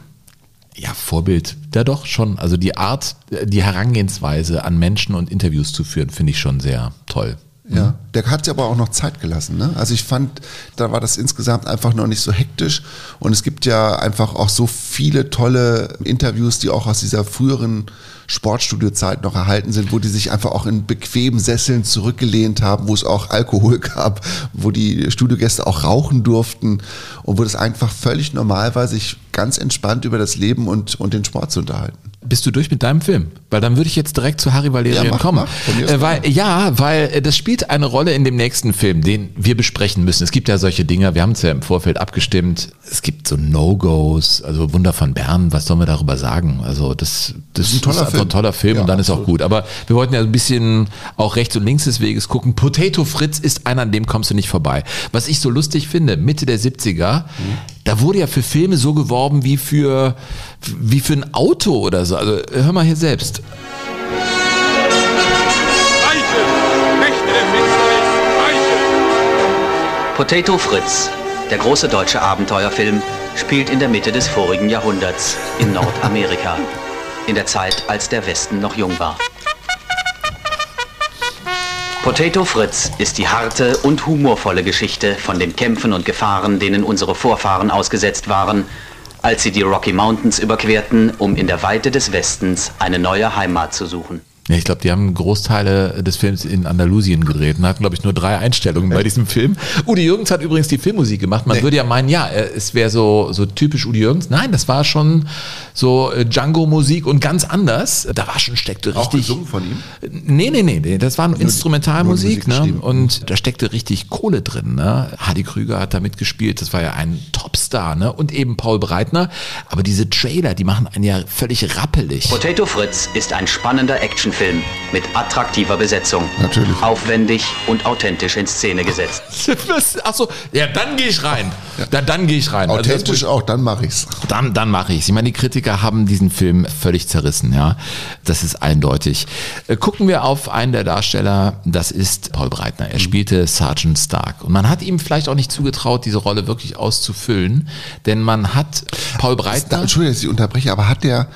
ja, Vorbild, ja doch schon. Also die Art, die Herangehensweise an Menschen und Interviews zu führen, finde ich schon sehr toll. Ja, der hat sich aber auch noch Zeit gelassen. Ne? Also ich fand, da war das insgesamt einfach noch nicht so hektisch. Und es gibt ja einfach auch so viele tolle Interviews, die auch aus dieser früheren Sportstudiozeit noch erhalten sind, wo die sich einfach auch in bequemen Sesseln zurückgelehnt haben, wo es auch Alkohol gab, wo die Studiogäste auch rauchen durften und wo das einfach völlig normal war, sich ganz entspannt über das Leben und, und den Sport zu unterhalten. Bist du durch mit deinem Film? Weil dann würde ich jetzt direkt zu Harry Valerian Ja, mach, kommen. mach. Äh, weil, ja, weil äh, das spielt eine Rolle in dem nächsten Film, den wir besprechen müssen. Es gibt ja solche Dinge, wir haben es ja im Vorfeld abgestimmt. Es gibt so No-Gos, also Wunder von Bern, was sollen wir darüber sagen? Also das, das, ist ein toller einfach Film. ein toller Film Ja, und dann ist auch absolut. gut. Aber wir wollten ja ein bisschen auch rechts und links des Weges gucken. Potato Fritz ist einer, an dem kommst du nicht vorbei. Was ich so lustig finde, Mitte der 70er, da wurde ja für Filme so geworben wie für, wie für ein Auto oder so. Also hör mal hier selbst. Potato Fritz, der große deutsche Abenteuerfilm, spielt in der Mitte des vorigen Jahrhunderts in Nordamerika. In der Zeit, als der Westen noch jung war. Potato Fritz ist die harte und humorvolle Geschichte von den Kämpfen und Gefahren, denen unsere Vorfahren ausgesetzt waren, als sie die Rocky Mountains überquerten, um in der Weite des Westens eine neue Heimat zu suchen. Ja, ich glaube, die haben Großteile des Films in Andalusien gedreht und hatten, glaube ich, nur drei Einstellungen bei diesem Film. Udi Jürgens hat übrigens die Filmmusik gemacht. Man würde ja meinen, ja, äh, es wäre so, so typisch Udi Jürgens. Nein, das war schon so äh, Django-Musik und ganz anders. Da war schon, steckte Auch richtig. gesungen von ihm? Nee, nee, nee, nee, das war nur Instrumentalmusik, ne? Und da steckte richtig Kohle drin, ne? Hardy Krüger hat da mitgespielt, das war ja ein Topstar, ne? Und eben Paul Breitner. Aber diese Trailer, die machen einen ja völlig rappelig. Potato Fritz ist ein spannender Actionfilm mit attraktiver Besetzung. Natürlich. Aufwendig und authentisch in Szene gesetzt. Achso, ja, dann gehe ich rein. Da, dann gehe ich rein. Also Authentisch auch, dann mache ich's. Dann, dann mache ich Ich meine, die Kritiker haben diesen Film völlig zerrissen, ja. Das ist eindeutig. Äh, Gucken wir auf einen der Darsteller, das ist Paul Breitner. Er spielte Sergeant Stark. Und man hat ihm vielleicht auch nicht zugetraut, diese Rolle wirklich auszufüllen, denn man hat Paul Breitner. Entschuldigung, dass ich unterbreche, aber hat der,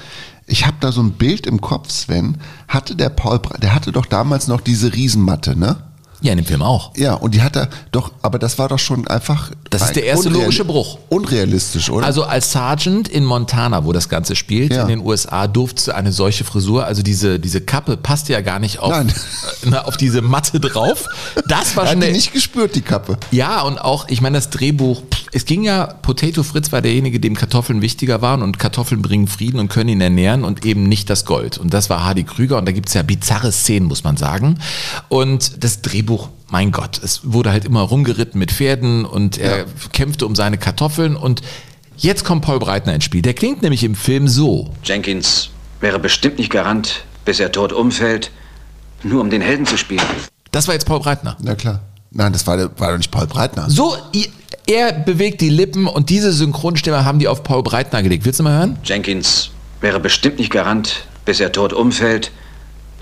ich habe da so ein Bild im Kopf, Sven, hatte der Paul, der hatte doch damals noch diese Riesenmatte, ne? Ja, in dem Film auch. Ja, und die hat er doch, aber das war doch schon einfach. Das ist der erste logische Bruch. Unrealistisch, oder? Also als Sergeant in Montana, wo das Ganze spielt, Ja. in den USA, durfte du eine solche Frisur, also diese, diese Kappe passte ja gar nicht auf, äh, na, auf diese Matte drauf. Das war schon hat die nicht gespürt, die Kappe. Ja, und auch, ich meine, das Drehbuch, pff, es ging ja, Potato Fritz war derjenige, dem Kartoffeln wichtiger waren und Kartoffeln bringen Frieden und können ihn ernähren und eben nicht das Gold. Und das war Hardy Krüger und da gibt's ja bizarre Szenen, muss man sagen. Und das Drehbuch, mein Gott, es wurde halt immer rumgeritten mit Pferden und er kämpfte um seine Kartoffeln und jetzt kommt Paul Breitner ins Spiel. Der klingt nämlich im Film so. Jenkins wäre bestimmt nicht Garant, bis er tot umfällt, nur um den Helden zu spielen. Das war jetzt Paul Breitner. Na klar. Nein, das war, der- war doch nicht Paul Breitner. So, er bewegt die Lippen und diese Synchronstimme haben die auf Paul Breitner gelegt. Willst du mal hören? Jenkins wäre bestimmt nicht Garant, bis er tot umfällt,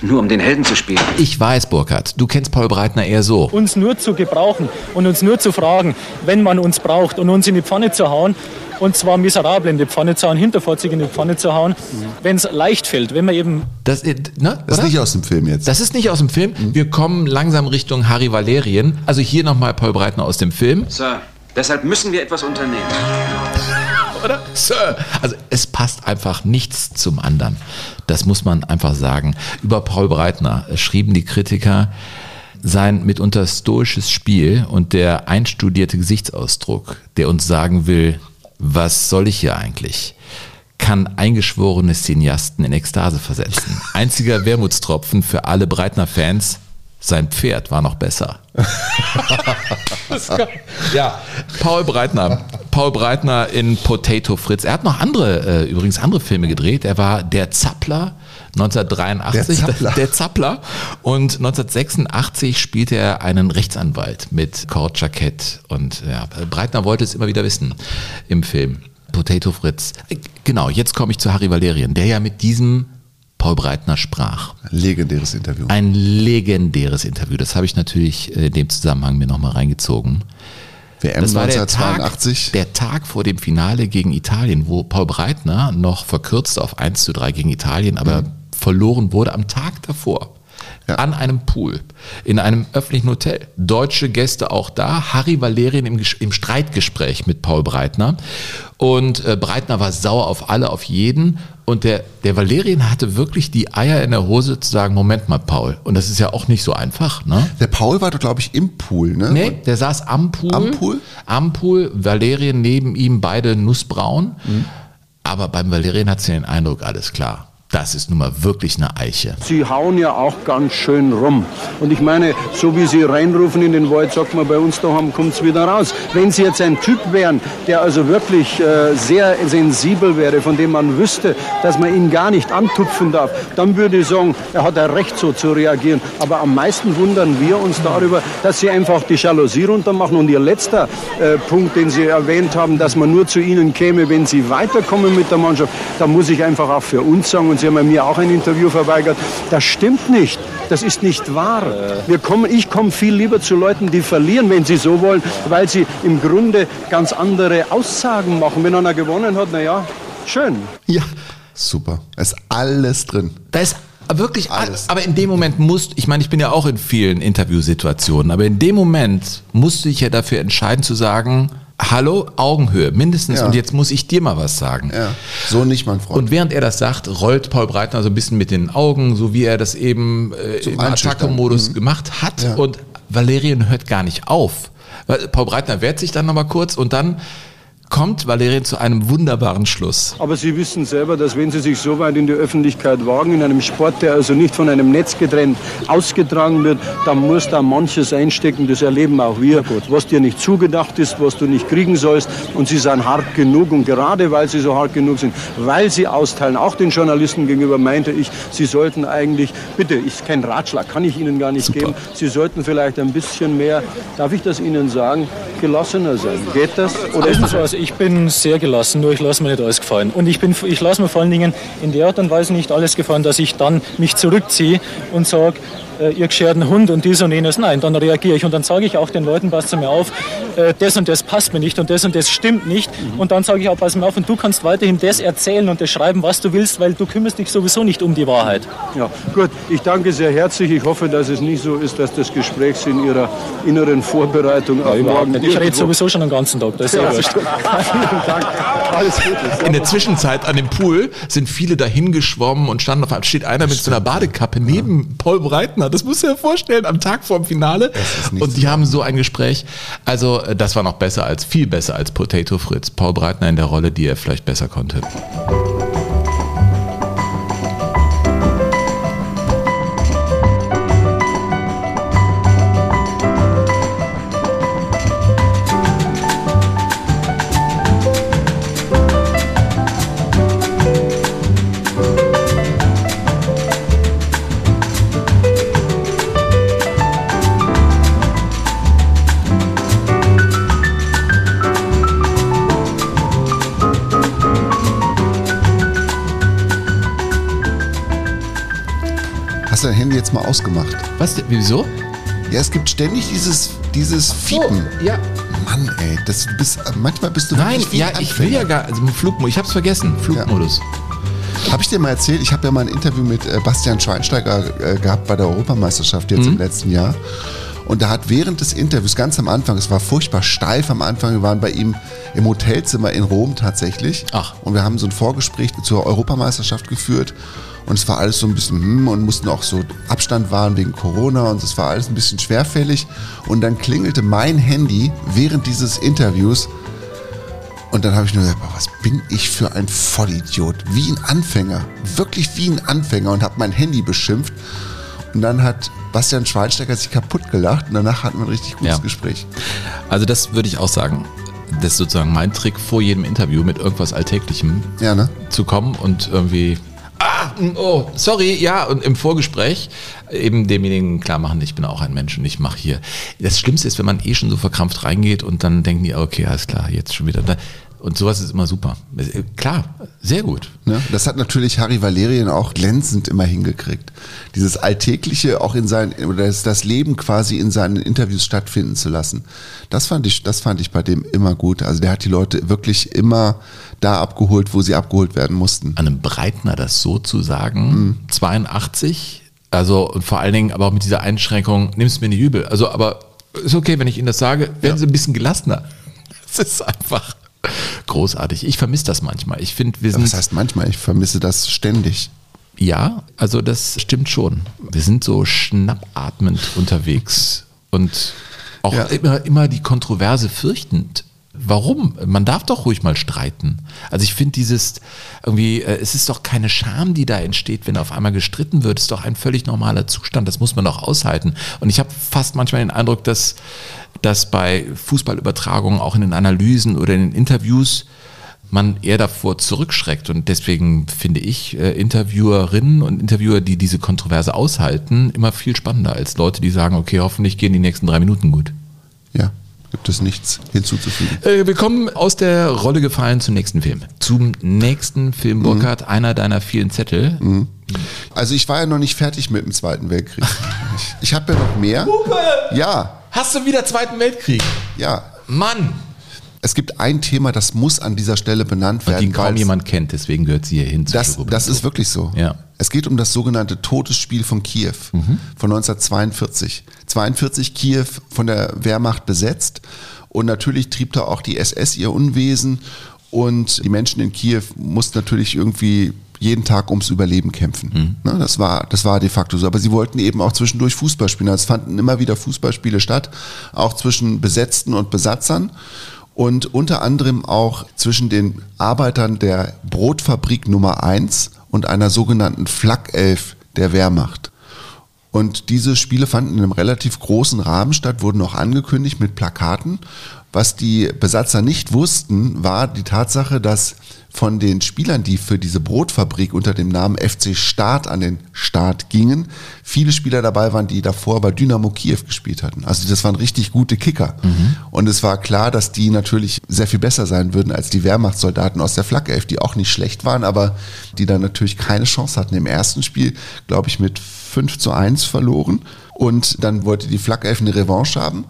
Nur um den Helden zu spielen. Ich weiß, Burkhard, du kennst Paul Breitner eher so. uns nur zu gebrauchen und uns nur zu fragen, wenn man uns braucht und uns in die Pfanne zu hauen. Und zwar miserabel in die Pfanne zu hauen, hinterfotzig in die Pfanne zu hauen, wenn es leicht fällt, wenn man eben Das, äh, ne, Das ist nicht aus dem Film jetzt. Das ist nicht aus dem Film. Wir kommen langsam Richtung Harry Valerien. Also hier nochmal Paul Breitner aus dem Film. Sir, deshalb müssen wir etwas unternehmen. Oder? Sir. Also es passt einfach nichts zum anderen. Das muss man einfach sagen. Über Paul Breitner schrieben die Kritiker, sein mitunter stoisches Spiel und der einstudierte Gesichtsausdruck, der uns sagen will, was soll ich hier eigentlich? kann eingeschworene Cineasten in Ekstase versetzen. Einziger Wermutstropfen für alle Breitner-Fans, sein Pferd war noch besser. ja, Paul Breitner. Paul Breitner in Potato Fritz. Er hat noch andere, äh, übrigens andere Filme gedreht. Er war der Zappler 1983. Der Zappler. Der Zappler. Und 1986 spielte er einen Rechtsanwalt mit Kordjackett. Und ja, Breitner wollte es immer wieder wissen im Film. Potato Fritz. Äh, Genau, jetzt komme ich zu Harry Valerien, der ja mit diesem Paul Breitner sprach. Legendäres Interview. Ein legendäres Interview. Das habe ich natürlich äh, in dem Zusammenhang mir nochmal reingezogen. WM das war 1982. Der Tag, der Tag vor dem Finale gegen Italien, wo Paul Breitner noch verkürzt auf 1 zu 3 gegen Italien, aber verloren wurde am Tag davor. An einem Pool, in einem öffentlichen Hotel. Deutsche Gäste auch da. Harry Valerien im, im Streitgespräch mit Paul Breitner. Und äh, Breitner war sauer auf alle, auf jeden. Und der, der Valerien hatte wirklich die Eier in der Hose zu sagen, Moment mal, Paul. Und das ist ja auch nicht so einfach, ne? Der Paul war doch, glaube ich, im Pool, ne? Nee, der saß am Pool. Am Pool? Am Pool, Valerien neben ihm, beide nussbraun. Mhm. Aber beim Valerien hat sie den Eindruck, alles klar. Das ist nun mal wirklich eine Eiche. Sie hauen ja auch ganz schön rum. Und ich meine, so wie Sie reinrufen in den Wald, sagt man bei uns daheim, kommt es wieder raus. Wenn Sie jetzt ein Typ wären, der also wirklich äh, sehr sensibel wäre, von dem man wüsste, dass man ihn gar nicht antupfen darf, dann würde ich sagen, er hat ein Recht so zu reagieren. Aber am meisten wundern wir uns darüber, dass Sie einfach die Jalousie runtermachen. Und Ihr letzter äh, Punkt, den Sie erwähnt haben, dass man nur zu Ihnen käme, wenn Sie weiterkommen mit der Mannschaft, da muss ich einfach auch für uns sagen, und Sie haben mir auch ein Interview verweigert, das stimmt nicht. Das ist nicht wahr. Wir kommen, ich komme viel lieber zu Leuten, die verlieren, wenn sie so wollen, weil sie im Grunde ganz andere Aussagen machen. Wenn einer gewonnen hat, na ja, schön. Ja. Super. Da ist alles drin. Da ist wirklich alles. Aber in dem Moment musst, ich meine, ich bin ja auch in vielen Interviewsituationen, aber in dem Moment musste ich ja dafür entscheiden zu sagen, hallo, Augenhöhe, mindestens. Ja. Und jetzt muss ich dir mal was sagen. Ja. So nicht, mein Freund. Und während er das sagt, rollt Paul Breitner so ein bisschen mit den Augen, so wie er das eben äh, Zum im. Attacke-Modus Mhm. gemacht hat. Ja. Und Valerian hört gar nicht auf. Paul Breitner wehrt sich dann nochmal kurz und dann kommt Valerian zu einem wunderbaren Schluss. Aber Sie wissen selber, dass wenn Sie sich so weit in die Öffentlichkeit wagen, in einem Sport, der also nicht von einem Netz getrennt ausgetragen wird, dann muss da manches einstecken. Das erleben auch wir, was dir nicht zugedacht ist, was du nicht kriegen sollst. Und Sie sind hart genug. Und gerade weil Sie so hart genug sind, weil Sie austeilen, auch den Journalisten gegenüber, meinte ich, Sie sollten eigentlich, bitte, ist kein Ratschlag, kann ich Ihnen gar nicht geben, Sie sollten vielleicht ein bisschen mehr, darf ich das Ihnen sagen, gelassener sein. Geht das? Oder ist Sie was, ich bin sehr gelassen, nur ich lasse mir nicht alles gefallen. Und ich, ich lasse mir vor allen Dingen in der Art und Weise nicht alles gefallen, dass ich dann mich zurückziehe und sage, äh, ihr gescherten Hund und dies und jenes. Nein, dann reagiere ich und dann sage ich auch den Leuten, passt mir auf, äh, das und das passt mir nicht und das und das stimmt nicht. Und dann sage ich auch, pass mir auf und du kannst weiterhin das erzählen und das schreiben, was du willst, weil du kümmerst dich sowieso nicht um die Wahrheit. Ja, gut. Ich danke sehr herzlich. Ich hoffe, dass es nicht so ist, dass das Gespräch Sie in Ihrer inneren Vorbereitung auf Überhaupt morgen nicht. Ich rede sowieso schon den ganzen Tag, das ist ja Ja, wurscht. Vielen Dank. Alles Gute. In der Zwischenzeit an dem Pool sind viele dahin geschwommen und standen auf einmal, steht einer mit so einer Badekappe neben Paul Breitner. Das musst du dir vorstellen, am Tag vor dem Finale. Und die haben so ein Gespräch. Also, äh, das war noch besser als, viel besser als Potato Fritz. Paul Breitner in der Rolle, die er vielleicht besser konnte. Jetzt mal ausgemacht. Was? Wieso? Ja, es gibt ständig dieses, dieses Fiepen. ja. Mann, ey, das, bist, manchmal bist du Nein, ja, ich will ja gar, also Flugmodus, ich hab's vergessen, Flugmodus. Habe ich dir mal erzählt, ich habe ja mal ein Interview mit äh, Bastian Schweinsteiger äh, gehabt bei der Europameisterschaft jetzt Mhm. im letzten Jahr. Und da hat während des Interviews, ganz am Anfang, es war furchtbar steif am Anfang, wir waren bei ihm im Hotelzimmer in Rom tatsächlich. Ach. Und wir haben so ein Vorgespräch zur Europameisterschaft geführt. Und es war alles so ein bisschen hm und mussten auch so Abstand wahren wegen Corona und es war alles ein bisschen schwerfällig. Und dann klingelte mein Handy während dieses Interviews und dann habe ich nur gesagt, was bin ich für ein Vollidiot. Wie ein Anfänger. Wirklich wie ein Anfänger und habe mein Handy beschimpft. Und dann hat Bastian Schweinsteiger sich kaputt gelacht und danach hatten wir ein richtig gutes Ja. Gespräch. Also das würde ich auch sagen. Das ist sozusagen mein Trick vor jedem Interview mit irgendwas Alltäglichem Ja, ne? zu kommen und irgendwie, oh, sorry, ja, und im Vorgespräch eben demjenigen klar machen, ich bin auch ein Mensch und ich mache hier. Das Schlimmste ist, wenn man eh schon so verkrampft reingeht und dann denken die, okay, alles klar, jetzt schon wieder. Und sowas ist immer super. Klar, sehr gut. Ne? Das hat natürlich Harry Valerien auch glänzend immer hingekriegt. Dieses Alltägliche auch in seinen, oder das, das Leben quasi in seinen Interviews stattfinden zu lassen. Das fand ich, das fand ich bei dem immer gut. Also der hat die Leute wirklich immer da abgeholt, wo sie abgeholt werden mussten. An einem Breitner das so zu sagen, 82, also vor allen Dingen aber auch mit dieser Einschränkung, nimm es mir nicht übel. Also, aber ist okay, wenn ich Ihnen das sage, werden Sie ein bisschen gelassener. Das ist einfach großartig. Ich vermisse das manchmal. Ich finde, wir sind. Das heißt manchmal, ich vermisse das ständig. Ja, also das stimmt schon. Wir sind so schnappatmend unterwegs und auch immer, immer die Kontroverse fürchtend. Warum? Man darf doch ruhig mal streiten. Also ich finde dieses irgendwie, äh, es ist doch keine Scham, die da entsteht, wenn auf einmal gestritten wird. Es ist doch ein völlig normaler Zustand. Das muss man doch aushalten. Und ich habe fast manchmal den Eindruck, dass, dass bei Fußballübertragungen, auch in den Analysen oder in den Interviews, man eher davor zurückschreckt. Und deswegen finde ich äh, Interviewerinnen und Interviewer, die diese Kontroverse aushalten, immer viel spannender als Leute, die sagen, okay, hoffentlich gehen die nächsten drei Minuten gut. Ja, gibt es nichts hinzuzufügen. Äh, wir kommen aus der Rolle gefallen zum nächsten Film. Zum nächsten Film, Burkhard, einer deiner vielen Zettel. Also ich war ja noch nicht fertig mit dem Zweiten Weltkrieg. Ich, ich habe ja noch mehr. Ja. Hast du wieder Zweiten Weltkrieg? Ja. Mann! Es gibt ein Thema, das muss an dieser Stelle benannt Und werden. die kaum jemand kennt, deswegen gehört sie hier hin. Das, das ist wirklich so. Ja. Es geht um das sogenannte Todesspiel von Kiew von 1942. 42 Kiew von der Wehrmacht besetzt und natürlich trieb da auch die SS ihr Unwesen und die Menschen in Kiew mussten natürlich irgendwie jeden Tag ums Überleben kämpfen. Ne, das, war, das war de facto so. Aber sie wollten eben auch zwischendurch Fußball spielen. Also Es fanden immer wieder Fußballspiele statt, auch zwischen Besetzten und Besatzern und unter anderem auch zwischen den Arbeitern der Brotfabrik Nummer 1 und einer sogenannten Flakelf der Wehrmacht. Und diese Spiele fanden in einem relativ großen Rahmen statt, wurden auch angekündigt mit Plakaten. Was die Besatzer nicht wussten, war die Tatsache, dass von den Spielern, die für diese Brotfabrik unter dem Namen FC Start an den Start gingen, viele Spieler dabei waren, die davor bei Dynamo Kiew gespielt hatten. Also das waren richtig gute Kicker. Und es war klar, dass die natürlich sehr viel besser sein würden als die Wehrmachtssoldaten aus der Flakelf, die auch nicht schlecht waren, aber die dann natürlich keine Chance hatten. Im ersten Spiel, glaube ich, mit 5 zu 1 verloren. Und dann wollte die Flakelf eine Revanche haben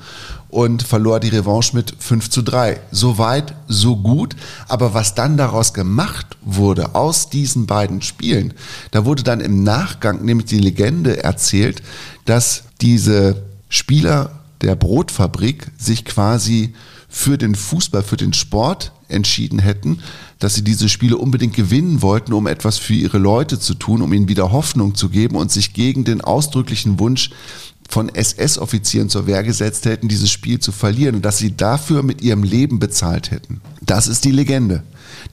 und verlor die Revanche mit 5 zu 3. So weit, so gut. Aber was dann daraus gemacht wurde aus diesen beiden Spielen, da wurde dann im Nachgang nämlich die Legende erzählt, dass diese Spieler der Brotfabrik sich quasi für den Fußball, für den Sport entschieden hätten, dass sie diese Spiele unbedingt gewinnen wollten, um etwas für ihre Leute zu tun, um ihnen wieder Hoffnung zu geben und sich gegen den ausdrücklichen Wunsch von SS-Offizieren zur Wehr gesetzt hätten, dieses Spiel zu verlieren und dass sie dafür mit ihrem Leben bezahlt hätten. Das ist die Legende,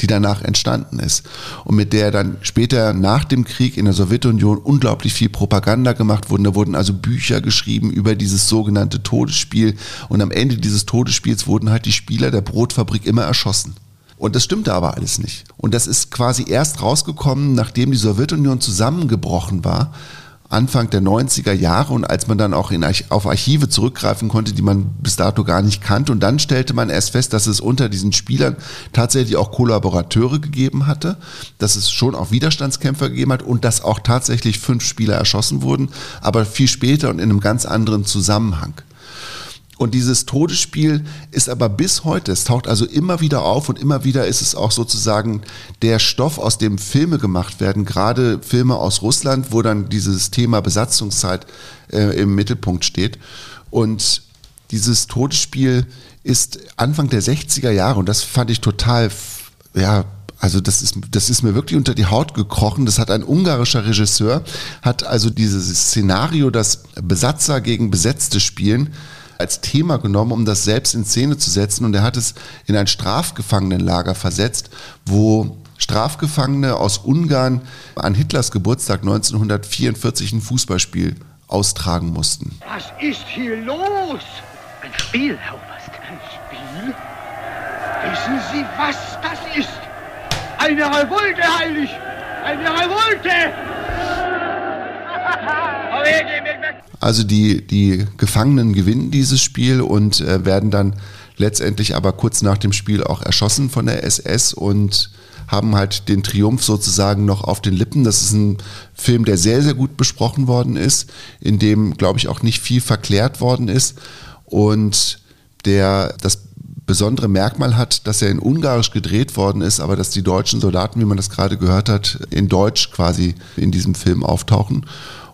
die danach entstanden ist und mit der dann später nach dem Krieg in der Sowjetunion unglaublich viel Propaganda gemacht wurde. Da wurden also Bücher geschrieben über dieses sogenannte Todesspiel und am Ende dieses Todesspiels wurden halt die Spieler der Brotfabrik immer erschossen. Und das stimmte aber alles nicht. Und das ist quasi erst rausgekommen, nachdem die Sowjetunion zusammengebrochen war, Anfang der 90er Jahre und als man dann auch in, auf Archive zurückgreifen konnte, die man bis dato gar nicht kannte. Und dann stellte man erst fest, dass es unter diesen Spielern tatsächlich auch Kollaborateure gegeben hatte, dass es schon auch Widerstandskämpfer gegeben hat und dass auch tatsächlich fünf Spieler erschossen wurden, aber viel später und in einem ganz anderen Zusammenhang. Und dieses Todesspiel ist aber bis heute, es taucht also immer wieder auf und immer wieder ist es auch sozusagen der Stoff, aus dem Filme gemacht werden, gerade Filme aus Russland, wo dann dieses Thema Besatzungszeit äh, im Mittelpunkt steht. Und dieses Todesspiel ist Anfang der 60er Jahre und das fand ich total, ja, also das ist, das ist mir wirklich unter die Haut gekrochen. Das hat ein ungarischer Regisseur, hat also dieses Szenario, das Besatzer gegen Besetzte spielen, als Thema genommen, um das selbst in Szene zu setzen. Und er hat es in ein Strafgefangenenlager versetzt, wo Strafgefangene aus Ungarn an Hitlers Geburtstag 1944 ein Fußballspiel austragen mussten. Was ist hier los? Ein Spiel, Herr Oberst. Ein Spiel? Wissen Sie, was das ist? Eine Revolte, heilig! Eine Revolte! Also die, die Gefangenen gewinnen dieses Spiel und äh, werden dann letztendlich aber kurz nach dem Spiel auch erschossen von der SS und haben halt den Triumph sozusagen noch auf den Lippen. Das ist ein Film, der sehr, sehr gut besprochen worden ist, in dem, glaube ich, auch nicht viel verklärt worden ist und der das besondere Merkmal hat, dass er in Ungarisch gedreht worden ist, aber dass die deutschen Soldaten, wie man das gerade gehört hat, in Deutsch quasi in diesem Film auftauchen.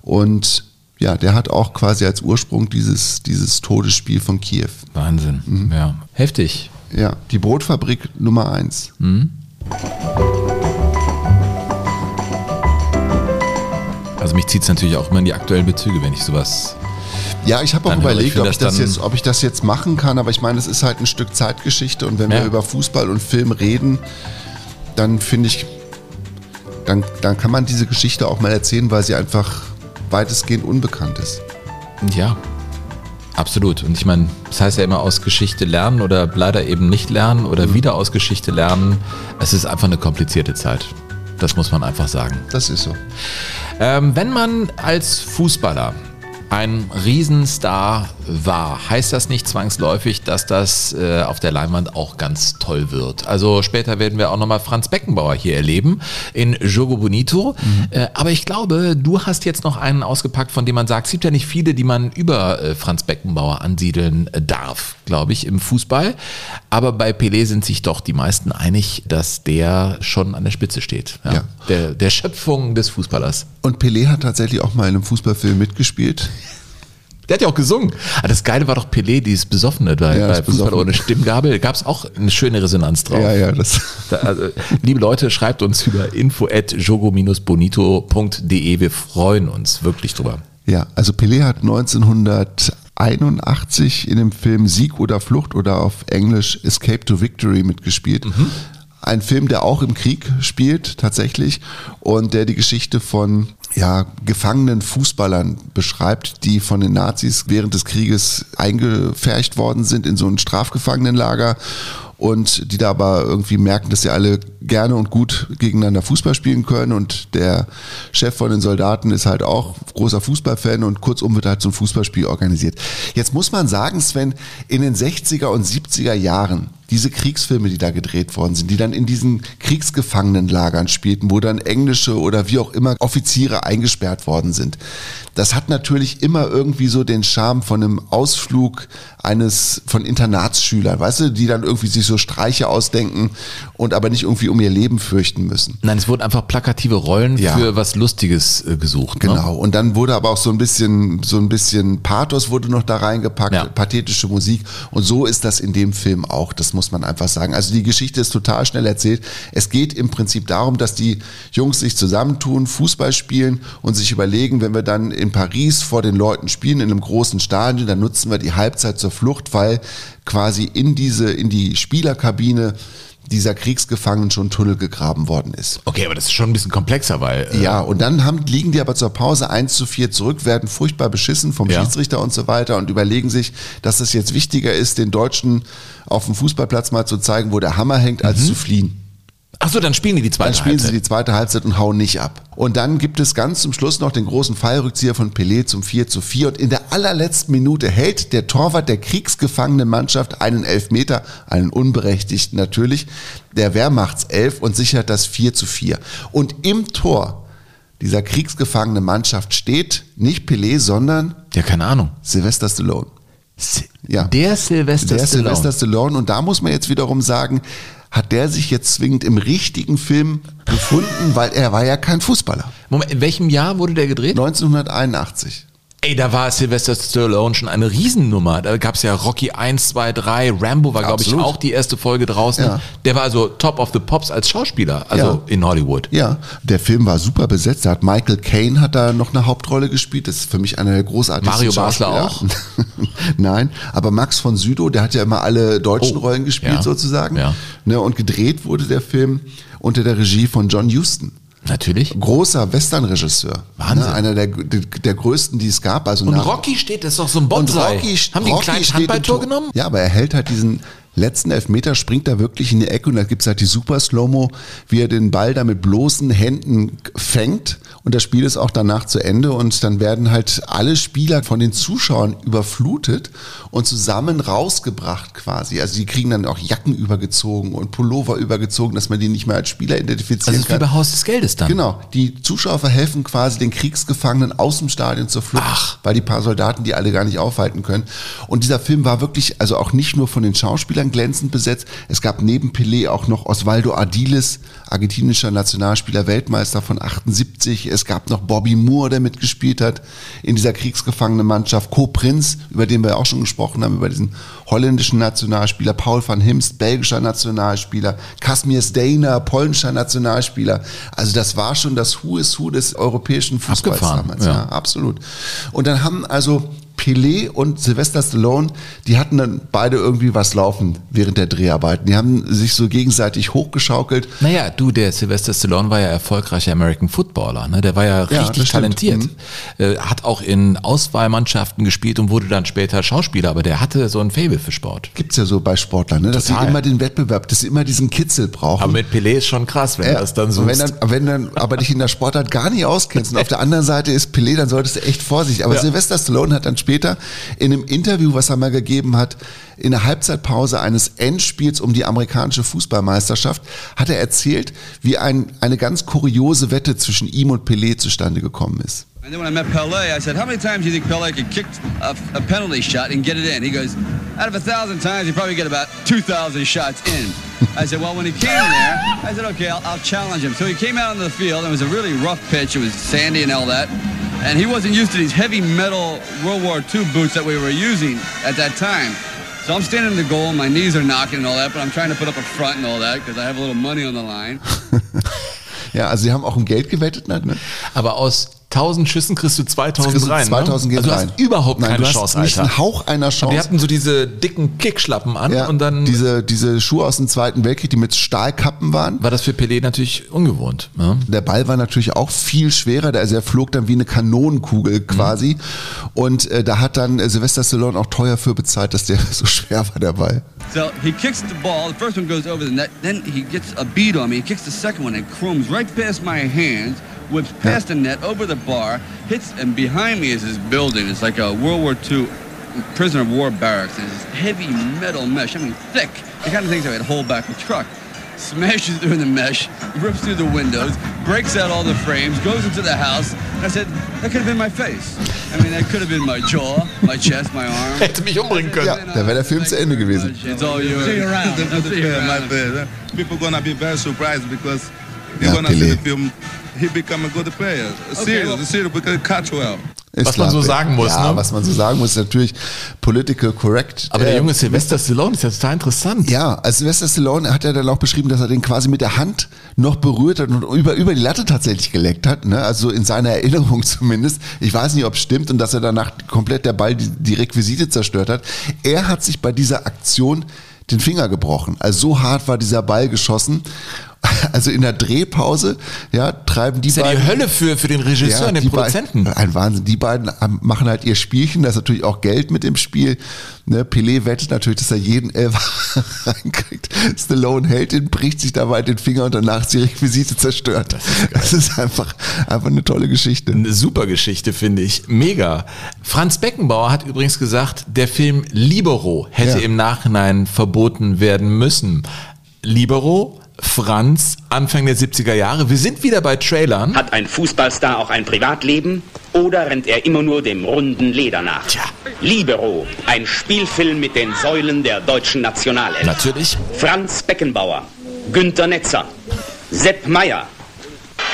Und ja, der hat auch quasi als Ursprung dieses, dieses Todesspiel von Kiew. Wahnsinn, ja. Heftig. Ja, die Brotfabrik Nummer eins. Also mich zieht es natürlich auch immer in die aktuellen Bezüge, wenn ich sowas. Ja, ich habe auch ich überlegt, mir ob ich, das jetzt, ob ich das jetzt machen kann, aber ich meine, es ist halt ein Stück Zeitgeschichte und wenn Ja. wir über Fußball und Film reden, dann finde ich, dann, dann kann man diese Geschichte auch mal erzählen, weil sie einfach weitestgehend unbekannt ist. Ja, absolut. Und ich meine, das heißt ja immer aus Geschichte lernen oder leider eben nicht lernen oder wieder aus Geschichte lernen. Es ist einfach eine komplizierte Zeit. Das muss man einfach sagen. Das ist so. Ähm, wenn man als Fußballer ein Riesenstar war, heißt das nicht zwangsläufig, dass das äh, auf der Leinwand auch ganz toll wird. Also später werden wir auch nochmal Franz Beckenbauer hier erleben in Jogo Bonito. Äh, aber ich glaube, du hast jetzt noch einen ausgepackt, von dem man sagt, es gibt ja nicht viele, die man über äh, Franz Beckenbauer ansiedeln äh, darf, glaube ich, im Fußball. Aber bei Pelé sind sich doch die meisten einig, dass der schon an der Spitze steht. Ja? Ja. Der, der Schöpfung des Fußballers. Und Pelé hat tatsächlich auch mal in einem Fußballfilm mitgespielt. Der hat ja auch gesungen. Ah, das Geile war doch Pelé, dieses Besoffene bei, Ja, bei Fußball Besoffene. ohne Stimmgabel. Da gab es auch eine schöne Resonanz drauf. Ja, ja, das. Da, also, liebe Leute, schreibt uns über info at jogo-bonito.de. Wir freuen uns wirklich drüber. Ja, also Pelé hat 1981 in dem Film Sieg oder Flucht oder auf Englisch Escape to Victory mitgespielt. Ein Film, der auch im Krieg spielt, tatsächlich, und der die Geschichte von ja, gefangenen Fußballern beschreibt, die von den Nazis während des Krieges eingefärcht worden sind in so ein Strafgefangenenlager und die da aber irgendwie merken, dass sie alle gerne und gut gegeneinander Fußball spielen können und der Chef von den Soldaten ist halt auch großer Fußballfan und kurzum wird halt so ein Fußballspiel organisiert. Jetzt muss man sagen, Sven, in den 60er und 70er Jahren, diese Kriegsfilme, die da gedreht worden sind, die dann in diesen Kriegsgefangenenlagern spielten, wo dann englische oder wie auch immer Offiziere eingesperrt worden sind. Das hat natürlich immer irgendwie so den Charme von einem Ausflug eines von Internatsschülern, weißt du, die dann irgendwie sich so Streiche ausdenken und aber nicht irgendwie um ihr Leben fürchten müssen. Nein, es wurden einfach plakative Rollen Ja. für was Lustiges äh, gesucht. Ne? Genau. Und dann wurde aber auch so ein bisschen, so ein bisschen Pathos wurde noch da reingepackt, pathetische Musik. Und so ist das in dem Film auch. Das muss man einfach sagen. Also die Geschichte ist total schnell erzählt. Es geht im Prinzip darum, dass die Jungs sich zusammentun, Fußball spielen und sich überlegen, wenn wir dann in Paris vor den Leuten spielen, in einem großen Stadion, dann nutzen wir die Halbzeit zur Flucht, weil quasi in diese, in die Spielerkabine dieser Kriegsgefangenen schon Tunnel gegraben worden ist. Okay, aber das ist schon ein bisschen komplexer, weil. äh, Ja, und dann haben, liegen die aber zur Pause 1 zu 4 zurück, werden furchtbar beschissen vom Ja. Schiedsrichter und so weiter und überlegen sich, dass es jetzt wichtiger ist, den Deutschen auf dem Fußballplatz mal zu zeigen, wo der Hammer hängt, als zu fliehen. Ach so, dann spielen die die zweite Dann spielen sie Halbzeit. die zweite Halbzeit und hauen nicht ab. Und dann gibt es ganz zum Schluss noch den großen Fallrückzieher von Pelé zum 4 zu 4. Und in der allerletzten Minute hält der Torwart der kriegsgefangenen Mannschaft einen Elfmeter, einen unberechtigten natürlich, der Wehrmachtself und sichert das 4 zu 4. Und im Tor dieser kriegsgefangenen Mannschaft steht nicht Pelé, sondern Ja, keine Ahnung. Sylvester Stallone. Ja. Der Sylvester der Stallone. Sylvester Stallone. Und da muss man jetzt wiederum sagen, hat der sich jetzt zwingend im richtigen Film gefunden, weil er war ja kein Fußballer. Moment, in welchem Jahr wurde der gedreht? 1981. Ey, da war Sylvester Stallone schon eine Riesennummer. Da gab's ja Rocky 1, 2, 3, Rambo war, glaube ich, auch die erste Folge draußen. Ja. Der war also top of the pops als Schauspieler, also Ja. in Hollywood. Ja, der Film war super besetzt. Da hat Michael Caine hat da noch eine Hauptrolle gespielt. Das ist für mich einer der großartigsten Mario Basler Schauspieler. Nein, aber Max von Südow, der hat ja immer alle deutschen Oh, Rollen gespielt ja. sozusagen. Ja. Ne, und gedreht wurde der Film unter der Regie von John Huston. Natürlich. Großer Western-Regisseur. Wahnsinn. Ne, einer der, der, der größten, die es gab. Also Und Rocky steht, das ist doch so ein Und Bonsai. Rocky, Haben die einen kleinen Handballtor genommen? Ja, aber er hält halt diesen letzten Elfmeter, springt da wirklich in die Ecke und da gibt's halt die super Slow-Mo, wie er den Ball da mit bloßen Händen fängt und das Spiel ist auch danach zu Ende und dann werden halt alle Spieler von den Zuschauern überflutet und zusammen rausgebracht quasi. Also die kriegen dann auch Jacken übergezogen und Pullover übergezogen, dass man die nicht mehr als Spieler identifizieren Das ist wie kann. bei Haus des Geldes dann. Genau, die Zuschauer verhelfen quasi den Kriegsgefangenen aus dem Stadion zur Flucht, weil die paar Soldaten die alle gar nicht aufhalten können. Und dieser Film war wirklich, also auch nicht nur von den Schauspielern glänzend besetzt, es gab neben Pelé auch noch Osvaldo Ardiles, argentinischer Nationalspieler, Weltmeister von 78. Es gab noch Bobby Moore, der mitgespielt hat in dieser kriegsgefangenen Mannschaft. Co Prinz, über den wir auch schon gesprochen haben, über diesen holländischen Nationalspieler. Paul van Himst, belgischer Nationalspieler. Casimir Steiner, polnischer Nationalspieler. Also das war schon das Who is Who des europäischen Fußballs Abgefahren, damals. ja. Ja, absolut. Und dann haben also Pelé und Sylvester Stallone, die hatten dann beide irgendwie was laufen während der Dreharbeiten. Die haben sich so gegenseitig hochgeschaukelt. Naja, du, der Sylvester Stallone war ja erfolgreicher American Footballer. Ne? Der war ja Ja, richtig stimmt. talentiert. Äh, hat auch in Auswahlmannschaften gespielt und wurde dann später Schauspieler, aber der hatte so ein Fable für Sport. Gibt's ja so bei Sportlern, ne? dass sie immer den Wettbewerb, dass sie immer diesen Kitzel brauchen. Aber mit Pelé ist schon krass, wenn Ja, du das dann suchst. wenn dann, wenn dann aber dich in der Sportart gar nicht auskennst und auf der anderen Seite ist Pelé, dann solltest du echt vorsichtig. Aber Ja. Sylvester Stallone hat dann später in einem Interview, was er mal gegeben hat, in der Halbzeitpause eines Endspiels um die amerikanische Fußballmeisterschaft, hat er erzählt, wie ein, eine ganz kuriose Wette zwischen ihm und Pelé zustande gekommen ist. And then when I met Pele, I said, how many times do you think Pele could kick a, a penalty shot and get it in? He goes, out of a thousand times, you probably get about 2,000 shots in. I said, well, when he came there, I said, okay, I'll, I'll challenge him. So he came out onto the field, and it was a really rough pitch. It was sandy and all that. And he wasn't used to these heavy metal World War II boots that we were using at that time. So I'm standing in the goal, my knees are knocking and all that, but I'm trying to put up a front and all that because I have a little money on the line. Ja, also sie haben auch um Geld gewettet, ne? Aber aus 1000 Schüssen kriegst du 2000 Kriegst du rein. 2000 ne? gehen also du rein. hast überhaupt Nein, keine du hast Chance, nicht Alter. einen Hauch einer Chance. Und die hatten so diese dicken Kickschlappen an Ja, und dann diese, diese Schuhe aus dem Zweiten Weltkrieg, die mit Stahlkappen waren. war das für Pelé natürlich ungewohnt. Ne? Der Ball war natürlich auch viel schwerer, also er flog dann wie eine Kanonenkugel quasi. Und äh, da hat dann äh, Sylvester Stallone auch teuer für bezahlt, dass der so schwer war, der Ball. So he kicks the ball. The first one goes over the net. Then he gets a beat on me. He kicks the second one and crumbs right past my hands, whips past the net, over the bar, hits, and behind me is this building. It's like a World War II prisoner of war barracks. And it's this heavy metal mesh. I mean, thick. The kind of things that would hold back a truck. Smashes through the mesh, rips through the windows, breaks out all the frames, goes into the house. I said, that could have been my face. I mean, that could have been my jaw, my chest, my arm. Hätte mich umbringen können. Ja, da wäre der Film zu Ende gewesen. It's all yours. See you around. See you around. People gonna be very surprised because Ja, they're gonna see the film. He become a good player. Serious, serious because catch well. Ist Was man so sagen muss, Ja, ne? was man so sagen muss, ist natürlich political correct. Aber der Äh, junge Sylvester Stallone ist ja total interessant. Ja, also Sylvester Stallone hat ja dann auch beschrieben, dass er den quasi mit der Hand noch berührt hat und über, über die Latte tatsächlich geleckt hat, ne? also in seiner Erinnerung zumindest. Ich weiß nicht, ob es stimmt und dass er danach komplett der Ball die, die Requisite zerstört hat. Er hat sich bei dieser Aktion den Finger gebrochen. Also so hart war dieser Ball geschossen. Also in der Drehpause, ja, treiben die ist ja die beiden. Hölle für, für den Regisseur und den die Produzenten. Beiden, ein Wahnsinn. Die beiden ähm, machen halt ihr Spielchen, da ist natürlich auch Geld mit im Spiel. Ne, Pelé wettet natürlich, dass er jeden Elfer reinkriegt. Stallone hält ihn, bricht sich dabei den Finger und danach ist die Requisite zerstört. Das ist, einfach, einfach eine tolle Geschichte. Eine super Geschichte, finde ich. Mega. Franz Beckenbauer hat übrigens gesagt, der Film Libero hätte Ja. im Nachhinein verboten werden müssen. Libero, Franz, Anfang der 70er Jahre. Wir sind wieder bei Trailern. Hat ein Fußballstar auch ein Privatleben? Oder rennt er immer nur dem runden Leder nach? Tja. Libero, ein Spielfilm mit den Säulen der deutschen Nationalelf. Natürlich. Franz Beckenbauer, Günter Netzer, Sepp Meyer,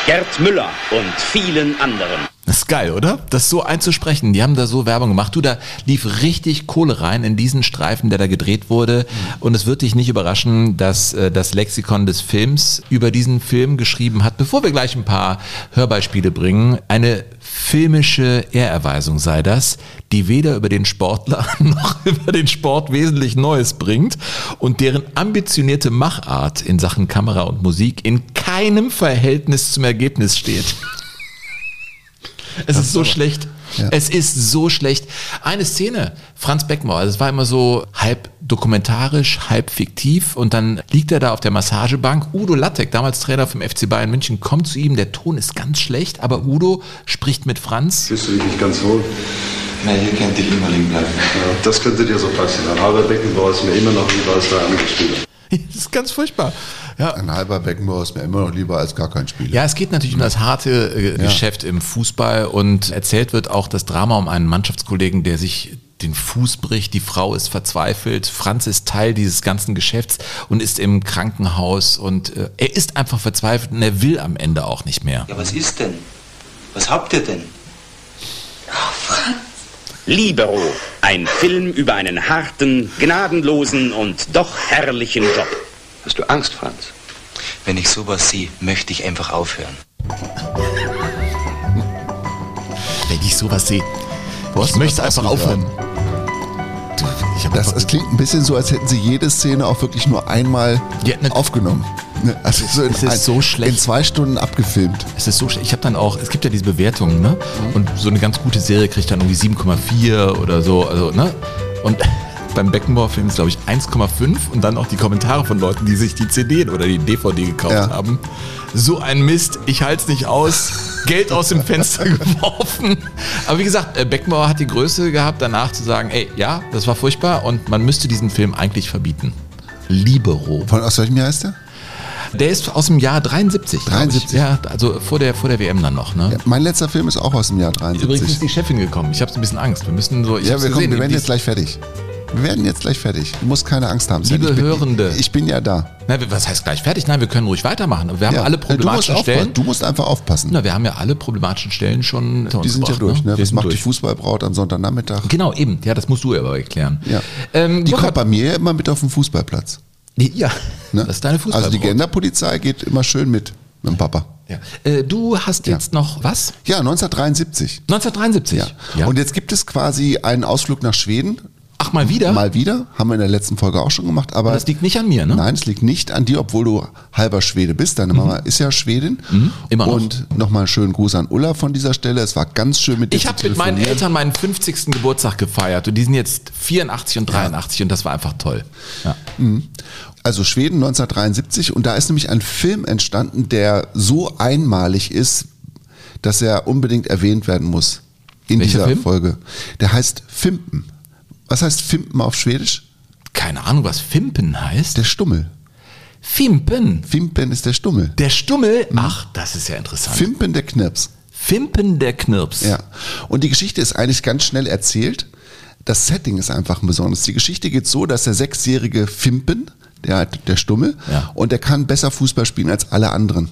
Gerd Müller und vielen anderen. Das ist geil, oder? Das so einzusprechen. Die haben da so Werbung gemacht. Du, da lief richtig Kohle rein in diesen Streifen, der da gedreht wurde. Und es wird dich nicht überraschen, dass äh, das Lexikon des Films über diesen Film geschrieben hat, bevor wir gleich ein paar Hörbeispiele bringen. Eine filmische Ehrerweisung sei das, die weder über den Sportler noch über den Sport wesentlich Neues bringt und deren ambitionierte Machart in Sachen Kamera und Musik in keinem Verhältnis zum Ergebnis steht. Es ist so schlecht. Es ist so schlecht. Eine Szene, Franz Beckenbauer, das war immer so halb dokumentarisch, halb fiktiv und dann liegt er da auf der Massagebank. Udo Lattek, damals Trainer vom FC Bayern München, kommt zu ihm. Der Ton ist ganz schlecht, aber Udo spricht mit Franz. Fühlst du dich nicht ganz wohl? Na, hier könnte ich immer liegen bleiben. Ja, das könnte dir so passieren. Ein halber Beckenbauer ist mir immer noch lieber als der andere Spieler. Das ist ganz furchtbar. Ja. Ein halber Beckenbauer ist mir immer noch lieber als gar kein Spieler. Ja, es geht natürlich um das harte äh, Geschäft im Fußball und erzählt wird auch das Drama um einen Mannschaftskollegen, der sich den Fuß bricht, die Frau ist verzweifelt, Franz ist Teil dieses ganzen Geschäfts und ist im Krankenhaus und äh, er ist einfach verzweifelt und er will am Ende auch nicht mehr. Ja, was ist denn? Was habt ihr denn? Libero, ein Film über einen harten, gnadenlosen und doch herrlichen Job. Hast du Angst, Franz? Wenn ich sowas sehe, möchte ich einfach aufhören. Wenn ich sowas sehe, ich möchte einfach aufhören. Das, es klingt ein bisschen so, als hätten sie jede Szene auch wirklich nur einmal aufgenommen. Ne, Also so in, Es ist ein- so schlecht. in zwei Stunden abgefilmt. Es ist so schlecht. Ich habe dann auch, es gibt ja diese Bewertungen, ne? Und so eine ganz gute Serie kriegt dann irgendwie 7,4 oder so, also, ne? Und beim Beckenbauer-Film ist, glaube ich, 1,5 und dann auch die Kommentare von Leuten, die sich die CD oder die DVD gekauft haben. So ein Mist, ich halte es nicht aus. Geld aus dem Fenster geworfen. Aber wie gesagt, äh, Beckenbauer hat die Größe gehabt, danach zu sagen, ey, ja, das war furchtbar und man müsste diesen Film eigentlich verbieten. Libero. Von aus welchem Jahr ist der? Der ist aus dem Jahr 73. glaub 73? Ich. Ja, also vor der, vor der WM dann noch. Ne? Mein letzter Film ist auch aus dem Jahr 73. Übrigens ist die Chefin gekommen. Ich habe ein bisschen Angst. Wir müssen so. Ja, wir, kommen, wir werden jetzt gleich fertig. Wir werden jetzt gleich fertig. Du musst keine Angst haben. Liebe ich bin, Hörende. Ich bin ja da. Na, was heißt gleich fertig? Nein, wir können ruhig weitermachen. Wir haben Ja, alle du musst problematischen aufpassen. Stellen. Du musst einfach aufpassen. Na, wir haben ja alle problematischen Stellen schon. Die sind ja gebracht, durch. Ne? Wir Was macht die durch. Fußballbraut am Sonntagnachmittag? Genau, eben. Ja, das musst du aber erklären. Ja. Ähm, die kommt bei mir immer mit auf den Fußballplatz. Ja, Ne? das ist deine Fußballbraut. Also die Genderpolizei geht immer schön mit, mit dem Papa. Ja. Äh, du hast jetzt noch was? Ja, 1973. 1973. Ja. Und jetzt gibt es quasi einen Ausflug nach Schweden. Ach, mal wieder? Mal wieder. Haben wir in der letzten Folge auch schon gemacht. Aber Aber das liegt nicht an mir, ne? Nein, es liegt nicht an dir, obwohl du halber Schwede bist. Deine Mama ist ja Schwedin. Mhm. Immer noch. Und nochmal einen schönen Gruß an Ulla von dieser Stelle. Es war ganz schön mit dir Ich habe mit meinen. Eltern meinen 50. Geburtstag gefeiert und die sind jetzt 84 und 83 und das war einfach toll. Ja. Mhm. Also Schweden 1973 und da ist nämlich ein Film entstanden, der so einmalig ist, dass er unbedingt erwähnt werden muss in Welcher dieser Film? Folge. Der heißt Fimpen. Was heißt Fimpen auf Schwedisch? Keine Ahnung, was Fimpen heißt. Der Stummel. Fimpen. Fimpen ist der Stummel. Der Stummel? Ach, das ist ja interessant. Fimpen der Knirps. Fimpen der Knirps. Ja. Und die Geschichte ist eigentlich ganz schnell erzählt. Das Setting ist einfach ein besonderes. Die Geschichte geht so, dass der sechsjährige Fimpen, der, der Stummel, Ja. und der kann besser Fußball spielen als alle anderen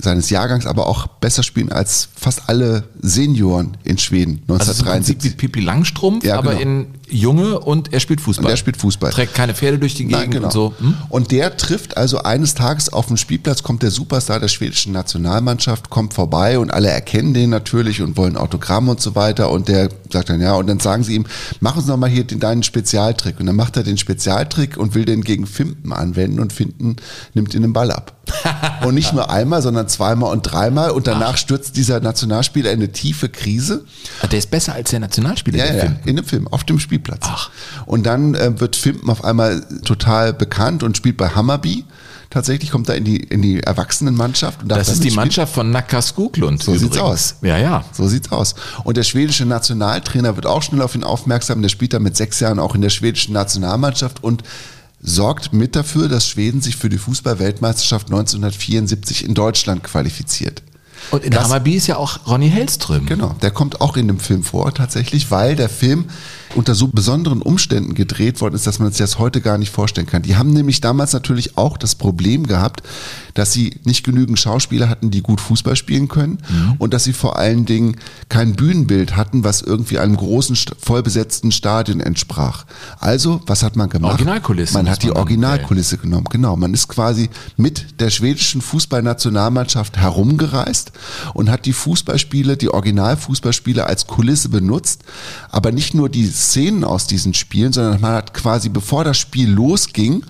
seines Jahrgangs, aber auch besser spielen als fast alle Senioren in Schweden Also es ist im Prinzip 1973. wie Pipi Langstrumpf, Ja, aber genau. in Junge und er spielt Fußball. Und er spielt Fußball. Trägt keine Pferde durch die Gegend Nein, genau. und so. Hm? Und der trifft also eines Tages auf dem Spielplatz, kommt der Superstar der schwedischen Nationalmannschaft, kommt vorbei und alle erkennen den natürlich und wollen Autogramm und so weiter. Und der sagt dann, ja, und dann sagen sie ihm, mach uns noch mal hier den, deinen Spezialtrick. Und dann macht er den Spezialtrick und will den gegen Fimpen anwenden und Fimpen nimmt ihn den Ball ab. und nicht nur einmal, sondern zweimal und dreimal. Und danach stürzt dieser Nationalspieler in eine tiefe Krise. Ah, Der ist besser als der Nationalspieler. Ja, ja, Film. in dem Film, auf dem Spielplatz. Und dann äh, wird Fimpen auf einmal total bekannt und spielt bei Hammarby. Tatsächlich kommt er in die, in die Erwachsenenmannschaft. Und Das da ist die. Mannschaft von Nacka Skoglund. So sieht's übrigens. aus. Ja, ja. So sieht's aus. Und der schwedische Nationaltrainer wird auch schnell auf ihn aufmerksam. Der spielt dann mit sechs Jahren auch in der schwedischen Nationalmannschaft und sorgt mit dafür, dass Schweden sich für die Fußball-Weltmeisterschaft 1974 in Deutschland qualifiziert. Und in Hammarby ist ja auch Ronny Hellström. Genau, der kommt auch in dem Film vor tatsächlich, weil der Film unter so besonderen Umständen gedreht worden ist, dass man sich das heute gar nicht vorstellen kann. Die haben nämlich damals natürlich auch das Problem gehabt, dass sie nicht genügend Schauspieler hatten, die gut Fußball spielen können und dass sie vor allen Dingen kein Bühnenbild hatten, was irgendwie einem großen, vollbesetzten Stadion entsprach. Also, was hat man gemacht? Originalkulisse Man hat die Originalkulisse genommen, genau. Man ist quasi mit der schwedischen Fußballnationalmannschaft herumgereist und hat die Fußballspiele, die Originalfußballspiele als Kulisse benutzt, aber nicht nur die Szenen aus diesen Spielen, sondern man hat quasi, bevor das Spiel losging,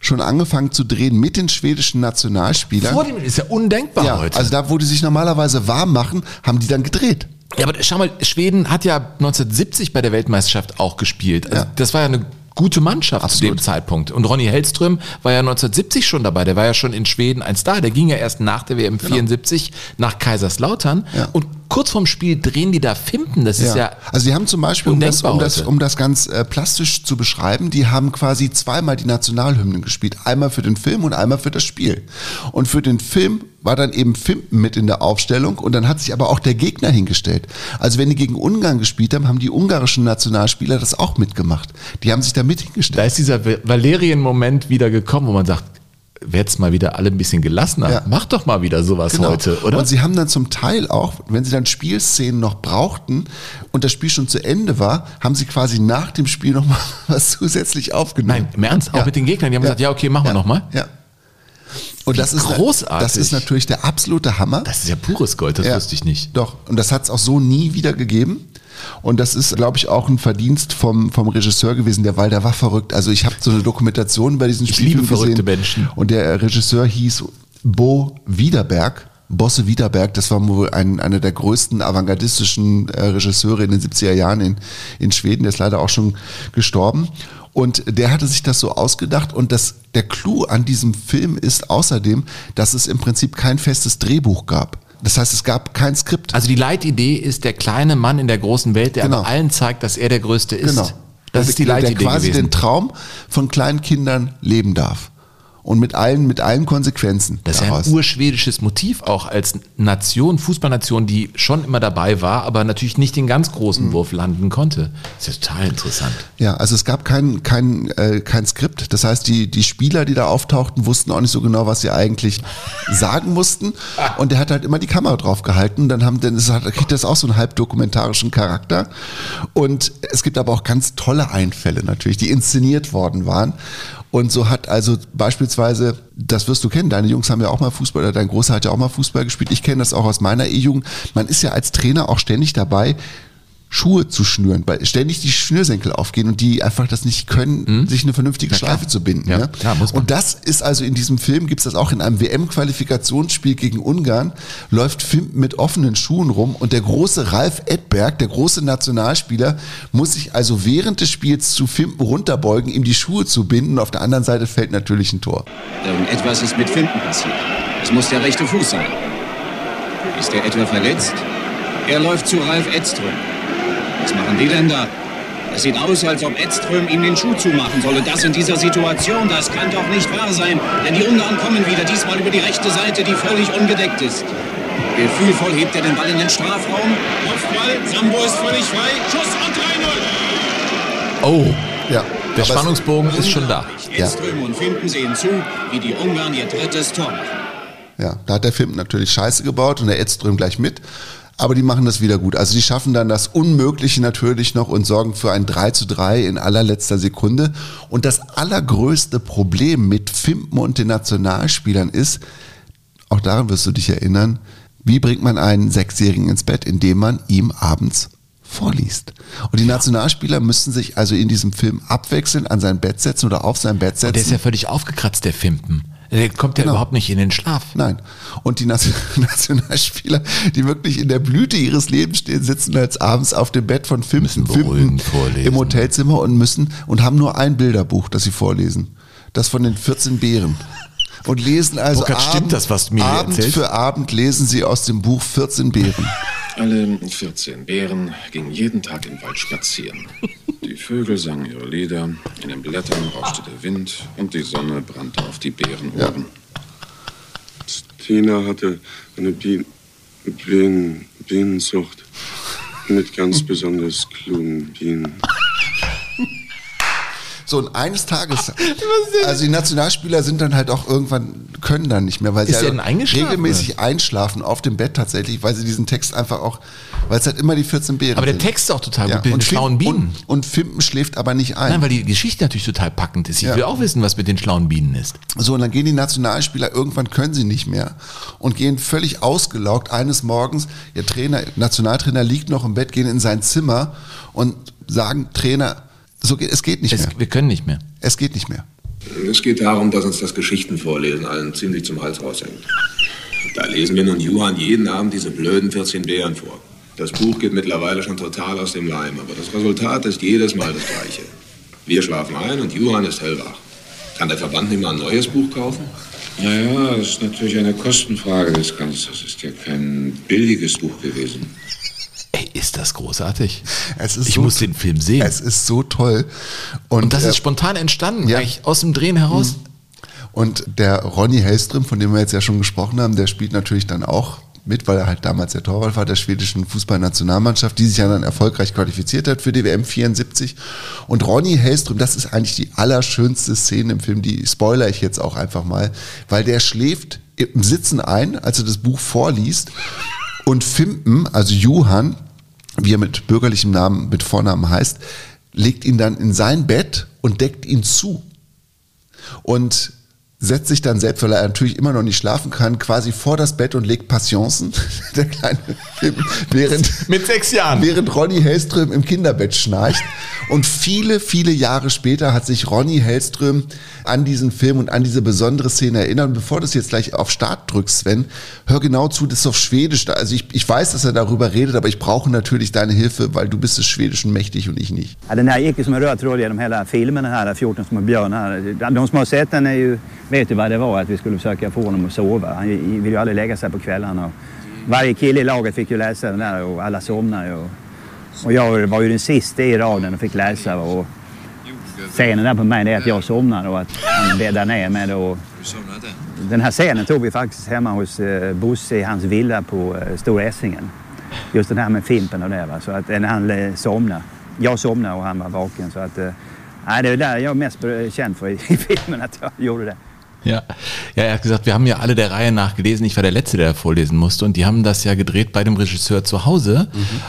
schon angefangen zu drehen mit den schwedischen Nationalspielern. Vor dem ist ja undenkbar ja, heute. Also da, wo die sich normalerweise warm machen, haben die dann gedreht. Ja, aber schau mal, Schweden hat ja 1970 bei der Weltmeisterschaft auch gespielt. Also Das war ja eine gute Mannschaft zu dem Zeitpunkt. Und Ronny Hellström war ja 1970 schon dabei. Der war ja schon in Schweden ein Star. Der ging ja erst nach der WM Genau. 74 nach Kaiserslautern. Und kurz vorm Spiel drehen die da Fimpen. Das ist ja, also die haben zum Beispiel, um das, um das, um das ganz äh, plastisch zu beschreiben, die haben quasi zweimal die Nationalhymnen gespielt. Einmal für den Film und einmal für das Spiel. Und für den Film war dann eben Fimpen mit in der Aufstellung und dann hat sich aber auch der Gegner hingestellt. Also wenn die gegen Ungarn gespielt haben, haben die ungarischen Nationalspieler das auch mitgemacht. Die haben sich da mit hingestellt. da ist dieser Valerien-Moment wieder gekommen, wo man sagt, werd's mal wieder alle ein bisschen gelassener. Ja. Mach doch mal wieder sowas Genau. heute, oder? Und sie haben dann zum Teil auch, wenn sie dann Spielszenen noch brauchten und das Spiel schon zu Ende war, haben sie quasi nach dem Spiel noch mal was zusätzlich aufgenommen. Nein, im Ernst? Auch mit den Gegnern? Die haben gesagt, ja, okay, machen wir noch mal. Ja. Und Wie das ist großartig. Das ist natürlich der absolute Hammer. Das ist ja pures Gold, das Ja. wusste ich nicht. Doch. Und das hat es auch so nie wieder gegeben. Und das ist, glaube ich, auch ein Verdienst vom, vom Regisseur gewesen, der Walder war verrückt. Also ich habe so eine Dokumentation bei diesen Spielfilm liebe verrückte gesehen. Menschen. Und der Regisseur hieß Bo Wiederberg. Bosse Wiederberg, das war wohl ein, einer der größten avantgardistischen äh, Regisseure in den 70er Jahren in, in Schweden. Der ist leider auch schon gestorben. Und der hatte sich das so ausgedacht. Und das, der Clou an diesem Film ist außerdem, dass es im Prinzip kein festes Drehbuch gab. Das heißt, es gab kein Skript. Also die Leitidee ist der kleine Mann in der großen Welt, der Genau. allen zeigt, dass er der Größte ist. Genau. Das ist die Leitidee der quasi gewesen. den Traum von kleinen Kindern leben darf. Und mit allen, mit allen Konsequenzen. Das ist ja daraus. ein urschwedisches Motiv auch als Nation, Fußballnation, die schon immer dabei war, aber natürlich nicht den ganz Mhm. großen Wurf landen konnte. Das ist ja total interessant. Ja, also es gab kein, kein, äh, kein Skript. Das heißt, die, die Spieler, die da auftauchten, wussten auch nicht so genau, was sie eigentlich sagen mussten. Und der hat halt immer die Kamera drauf gehalten. Dann haben, denn es hat, kriegt das auch so einen halb dokumentarischen Charakter. Und es gibt aber auch ganz tolle Einfälle natürlich, die inszeniert worden waren. Und so hat also beispielsweise, das wirst du kennen, deine Jungs haben ja auch mal Fußball, oder dein Großer hat ja auch mal Fußball gespielt. Ich kenne das auch aus meiner E-Jugend. Man ist ja als Trainer auch ständig dabei, Schuhe zu schnüren, weil ständig die Schnürsenkel aufgehen und die einfach das nicht können, sich eine vernünftige Mhm. Ja, klar. Schleife zu binden. Ja, ne? klar, muss man. Und das ist also in diesem Film, gibt es das auch in einem WM-Qualifikationsspiel gegen Ungarn, läuft Film mit offenen Schuhen rum und der große Ralf Edberg, der große Nationalspieler, muss sich also während des Spiels zu Fimpen runterbeugen, ihm die Schuhe zu binden und auf der anderen Seite fällt natürlich ein Tor. Irgendetwas ist mit Fimpen passiert. Es muss der rechte Fuß sein. Ist er etwa verletzt? Er läuft zu Ralf Edström. Was machen die denn da? Es sieht aus, als ob Edström ihm den Schuh zumachen solle. Das in dieser Situation, das kann doch nicht wahr sein. Denn die Ungarn kommen wieder, diesmal über die rechte Seite, die völlig ungedeckt ist. Gefühlvoll hebt er den Ball in den Strafraum. Kopfball, Sambo ist völlig frei. Schuss und 3-0. Oh, ja. der Spannungsbogen ist schon da. Edström und Fimpen sehen zu, wie die Ungarn ihr drittes Tor machen. Ja, da hat der Film natürlich Scheiße gebaut und der Edström gleich mit. Aber die machen das wieder gut. Also die schaffen dann das Unmögliche natürlich noch und sorgen für ein 3 zu 3 in allerletzter Sekunde. Und das allergrößte Problem mit Fimpen und den Nationalspielern ist, auch daran wirst du dich erinnern, wie bringt man einen Sechsjährigen ins Bett, indem man ihm abends vorliest. Und die Nationalspieler müssten sich also in diesem Film abwechselnd an sein Bett setzen oder auf sein Bett setzen. Und der ist ja völlig aufgekratzt, der Fimpen. Der kommt ja überhaupt nicht in den Schlaf. Nein. Und die Nation Nationalspieler, die wirklich in der Blüte ihres Lebens stehen, sitzen als abends auf dem Bett von Fimpen, Fimpen im Hotelzimmer und müssen und haben nur ein Bilderbuch, das sie vorlesen. Das von den 14 Bären. Und lesen also Burkhard, stimmt das, was mir Abend für Abend lesen sie aus dem Buch 14 Bären. Alle 14 Bären gingen jeden Tag im Wald spazieren. Die Vögel sangen ihre Lieder, in den Blättern rauschte der Wind und die Sonne brannte auf die Bärenohren. Tina hatte eine Bien Bien Bienenzucht mit ganz besonders klugen Bienen. So, und eines Tages, also die Nationalspieler sind dann halt auch irgendwann, können dann nicht mehr, weil Ist sie halt regelmäßig einschlafen auf dem Bett tatsächlich, weil sie diesen Text einfach auch, weil es halt immer die 14 Bären Aber der sind. Text ist auch total gut mit den und schlauen Bienen. Und, und Fimpen schläft aber nicht ein. Nein, weil die Geschichte natürlich total packend ist. Ich Ja. will auch wissen, was mit den schlauen Bienen ist. So, und dann gehen die Nationalspieler, irgendwann können sie nicht mehr und gehen völlig ausgelaugt eines Morgens, ihr Trainer, Nationaltrainer liegt noch im Bett, gehen in sein Zimmer und sagen, Trainer, so geht, es geht nicht mehr. Wir können nicht mehr. Es geht nicht mehr. Es geht darum, dass uns das Geschichtenvorlesen allen ziemlich zum Hals raushängt. Da lesen wir nun Johann jeden Abend diese blöden 14 Bären vor. Das Buch geht mittlerweile schon total aus dem Leim, aber das Resultat ist jedes Mal das gleiche. Wir schlafen ein und Johann ist hellwach. Kann der Verband nicht mal ein neues Buch kaufen? Naja, das ist natürlich eine Kostenfrage des Ganzen. Das ist ja kein billiges Buch gewesen. Ist das großartig. Ich so- muss den Film sehen. Es ist so toll. Und, Und das äh, ist spontan entstanden, eigentlich aus dem Drehen heraus. Und der Ronny Hellström, von dem wir jetzt ja schon gesprochen haben, der spielt natürlich dann auch mit, weil er halt damals der Torwart war der schwedischen Fußballnationalmannschaft, die sich ja dann erfolgreich qualifiziert hat für die WM 74. Und Ronny Hellström, das ist eigentlich die allerschönste Szene im Film, die spoiler ich jetzt auch einfach mal, weil der schläft im Sitzen ein, als er das Buch vorliest. Und Fimpen, also Johann, wie er mit bürgerlichem Namen, mit Vornamen heißt, legt ihn dann in sein Bett und deckt ihn zu und setzt sich dann selbst, weil er natürlich immer noch nicht schlafen kann, quasi vor das Bett und legt Passionsen, der kleine während, Mit sechs Jahren. während Ronny Hellström im Kinderbett schnarcht. Und viele, viele Jahre später hat sich Ronny Hellström an diesen Film und an diese besondere Szene erinnert. Und bevor du es jetzt gleich auf Start drückst, Sven, hör genau zu, das ist auf Schwedisch. Also ich, ich weiß, dass er darüber redet, aber ich brauche natürlich deine Hilfe, weil du bist des Schwedischen mächtig und ich nicht. Ja, den här gick ju som en röd tråd genom hela filmen, den här 14 små björnar. De som har sett den är ju, vet ju vad det var, att vi skulle försöka få honom att sova. Han vill ju aldrig lägga sig på kvällarna. Varje kille i laget fick ju läsa den där och alla somnade ju. Och jag var ju den sista i raden och fick läsa. Och scenen där på mig det är att jag somnar och att han bäddar ner mig då. Den här scenen tog vi faktiskt hemma hos eh, Bosse i hans villa på eh, Stora Essingen. Just den här med Fimpen och det. Va? Så att eh, när han somnade. Jag somnade och han var vaken. Så att, nej, det är där jag är mest känd för i filmen, att jag gjorde det. Ja. ja, er hat gesagt, wir haben ja alle der Reihe nach gelesen. Ich war der Letzte, der vorlesen musste. Und die haben das ja gedreht bei dem Regisseur zu Hause.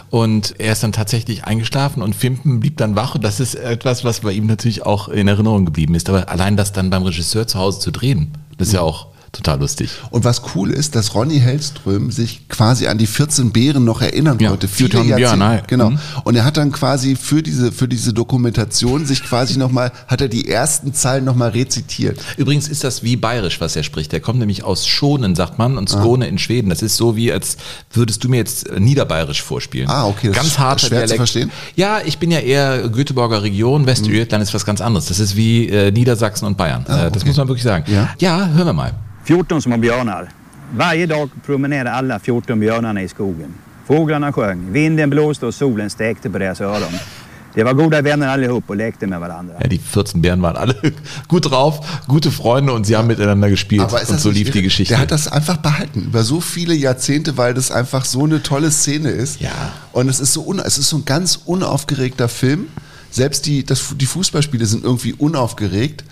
Und er ist dann tatsächlich eingeschlafen und Fimpen blieb dann wach. Und das ist etwas, was bei ihm natürlich auch in Erinnerung geblieben ist. Aber allein das dann beim Regisseur zu Hause zu drehen, das ist ja auch total lustig. Und was cool ist, dass Ronny Hellström sich quasi an die 14 Bären noch erinnern konnte. Viele Jahrzehnte. nein. Genau. Mhm. Und er hat dann quasi für diese, für diese Dokumentation sich quasi nochmal, hat er die ersten Zeilen nochmal rezitiert. Übrigens ist das wie bayerisch, was er spricht. Der kommt nämlich aus Schonen, sagt man, und Skone in Schweden. Das ist so wie, als würdest du mir jetzt äh, niederbayerisch vorspielen. Ah, okay, das Ganz harter schwer zu Dialekt. verstehen. Ja, ich bin ja eher Göteborger Region, Westjütland ist was ganz anderes. Das ist wie äh, Niedersachsen und Bayern. äh, Das muss man wirklich sagen. Ja. ja, hören wir mal. 14 små björnar. Varje dag promenerade alla 14 björnarna i skogen. Fåglarna sjöng, vinden blåste och solen stekte på deras öron. De var goda vänner allihop och lekte med varandra. Ja, die 14 Bären waren alle gut drauf, gute Freunde und sie haben miteinander gespielt. Aber ist und so lief die? Geschichte. Der hat das einfach behalten über so viele Jahrzehnte, weil das einfach so eine tolle Szene ist. Ja. Und es ist so, un, es ist so ein ganz unaufgeregter Film. Selbst die, das, die Fußballspiele sind irgendwie unaufgeregt.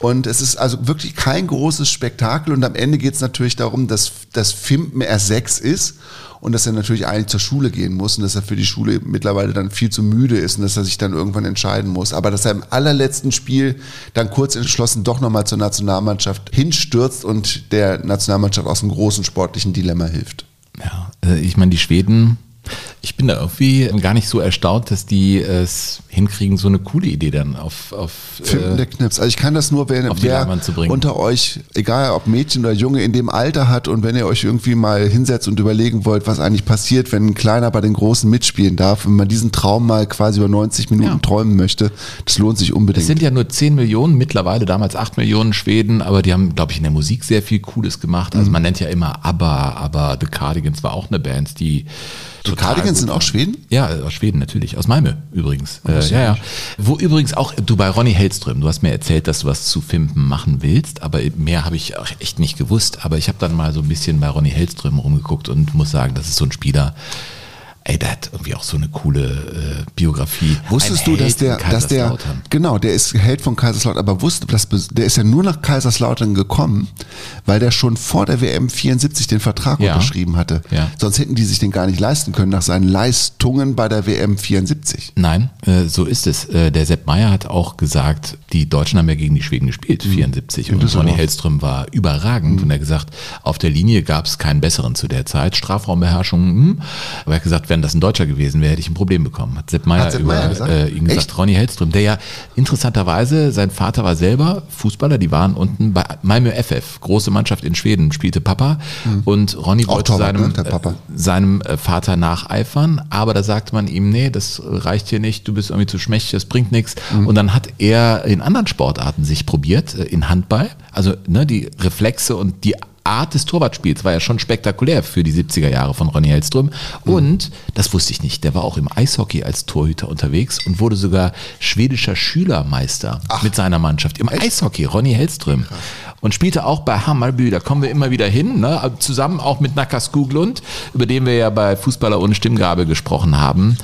Und es ist also wirklich kein großes Spektakel. Und am Ende geht es natürlich darum, dass das Fimpen erst sechs ist und dass er natürlich eigentlich zur Schule gehen muss und dass er für die Schule mittlerweile dann viel zu müde ist und dass er sich dann irgendwann entscheiden muss. Aber dass er im allerletzten Spiel dann kurz entschlossen doch nochmal zur Nationalmannschaft hinstürzt und der Nationalmannschaft aus einem großen sportlichen Dilemma hilft. Ja, äh, ich meine, die Schweden ich bin da irgendwie gar nicht so erstaunt, dass die es hinkriegen, so eine coole Idee dann auf, auf Finden der Knips. Also ich kann das nur, wenn auf die wer Leinwand zu bringen. unter euch, egal ob Mädchen oder Junge, in dem Alter hat und wenn ihr euch irgendwie mal hinsetzt und überlegen wollt, was eigentlich passiert, wenn ein Kleiner bei den Großen mitspielen darf, wenn man diesen Traum mal quasi über 90 Minuten träumen möchte, das lohnt sich unbedingt. Es sind ja nur 10 Millionen mittlerweile, damals 8 Millionen Schweden, aber die haben, glaube ich, in der Musik sehr viel Cooles gemacht. Also Mhm. man nennt ja immer ABBA, aber The Cardigans war auch eine Band, die Die Cardigans sind auch. Schweden? Ja, aus Schweden natürlich, aus Malmö übrigens. Äh, ja, ja. Wo übrigens auch, du bei Ronny Hellström, du hast mir erzählt, dass du was zu Fimpen machen willst, aber mehr habe ich auch echt nicht gewusst. Aber ich habe dann mal so ein bisschen bei Ronny Hellström rumgeguckt und muss sagen, das ist so ein Spieler, ey, der hat irgendwie auch so eine coole äh, Biografie. Wusstest Ein du, dass der, dass der, Kaiserslautern. genau, der ist Held von Kaiserslautern, aber wusste, dass, der ist ja nur nach Kaiserslautern gekommen, weil der schon vor der WM 74 den Vertrag Ja. unterschrieben hatte. Ja. Sonst hätten die sich den gar nicht leisten können nach seinen Leistungen bei der WM 74. Nein, äh, so ist es. Äh, der Sepp Meier hat auch gesagt, die Deutschen haben ja gegen die Schweden gespielt, 74. In Und Düsseldorf. Ronny Hellström war überragend. Und er hat gesagt, auf der Linie gab es keinen besseren zu der Zeit. Strafraumbeherrschung, hm. aber er hat gesagt, wenn das ein Deutscher gewesen wäre, hätte ich ein Problem bekommen. Hat Sepp Meier Hat Sepp über gesagt? Äh, ihm gesagt, Echt? Ronny Hellström, der ja interessanterweise, sein Vater war selber Fußballer, die waren unten bei Malmö FF, große Mannschaft in Schweden, spielte Papa. Und Ronny wollte Torwart, seinem, ne, äh, seinem äh, Vater nacheifern, aber da sagte man ihm, nee, das reicht hier nicht, du bist irgendwie zu schmächtig, das bringt nichts. Mhm. Und dann hat er in anderen Sportarten sich probiert, äh, in Handball, also ne, die Reflexe und die Art des Torwartspiels war ja schon spektakulär für die 70er Jahre von Ronny Hellström. Mhm. Und, das wusste ich nicht, der war auch im Eishockey als Torhüter unterwegs und wurde sogar schwedischer Schülermeister mit seiner Mannschaft im Eishockey, Ronny Hellström. Und spielte auch bei Hammarby, da kommen wir immer wieder hin, ne? Zusammen auch mit Naka Skoglund, über den wir ja bei Fußballer ohne Stimmgabel gesprochen haben.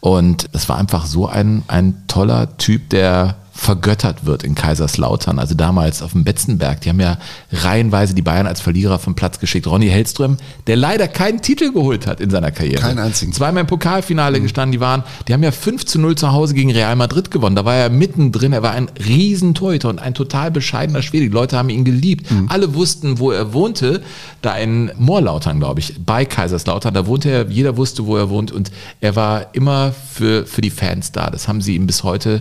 Und das war einfach so ein, ein toller Typ, der vergöttert wird in Kaiserslautern. Also damals auf dem Betzenberg. Die haben ja reihenweise die Bayern als Verlierer vom Platz geschickt. Ronny Hellström, der leider keinen Titel geholt hat in seiner Karriere. Keinen einzigen. Zweimal im Pokalfinale gestanden. Die waren, die haben ja 5 zu 0 zu Hause gegen Real Madrid gewonnen. Da war er mittendrin. Er war ein Riesentorhüter und ein total bescheidener Schwede. Die Leute haben ihn geliebt. Alle wussten, wo er wohnte. Da in Moorlautern, glaube ich, bei Kaiserslautern. Da wohnte er, jeder wusste, wo er wohnt. Und er war immer für, für die Fans da. Das haben sie ihm bis heute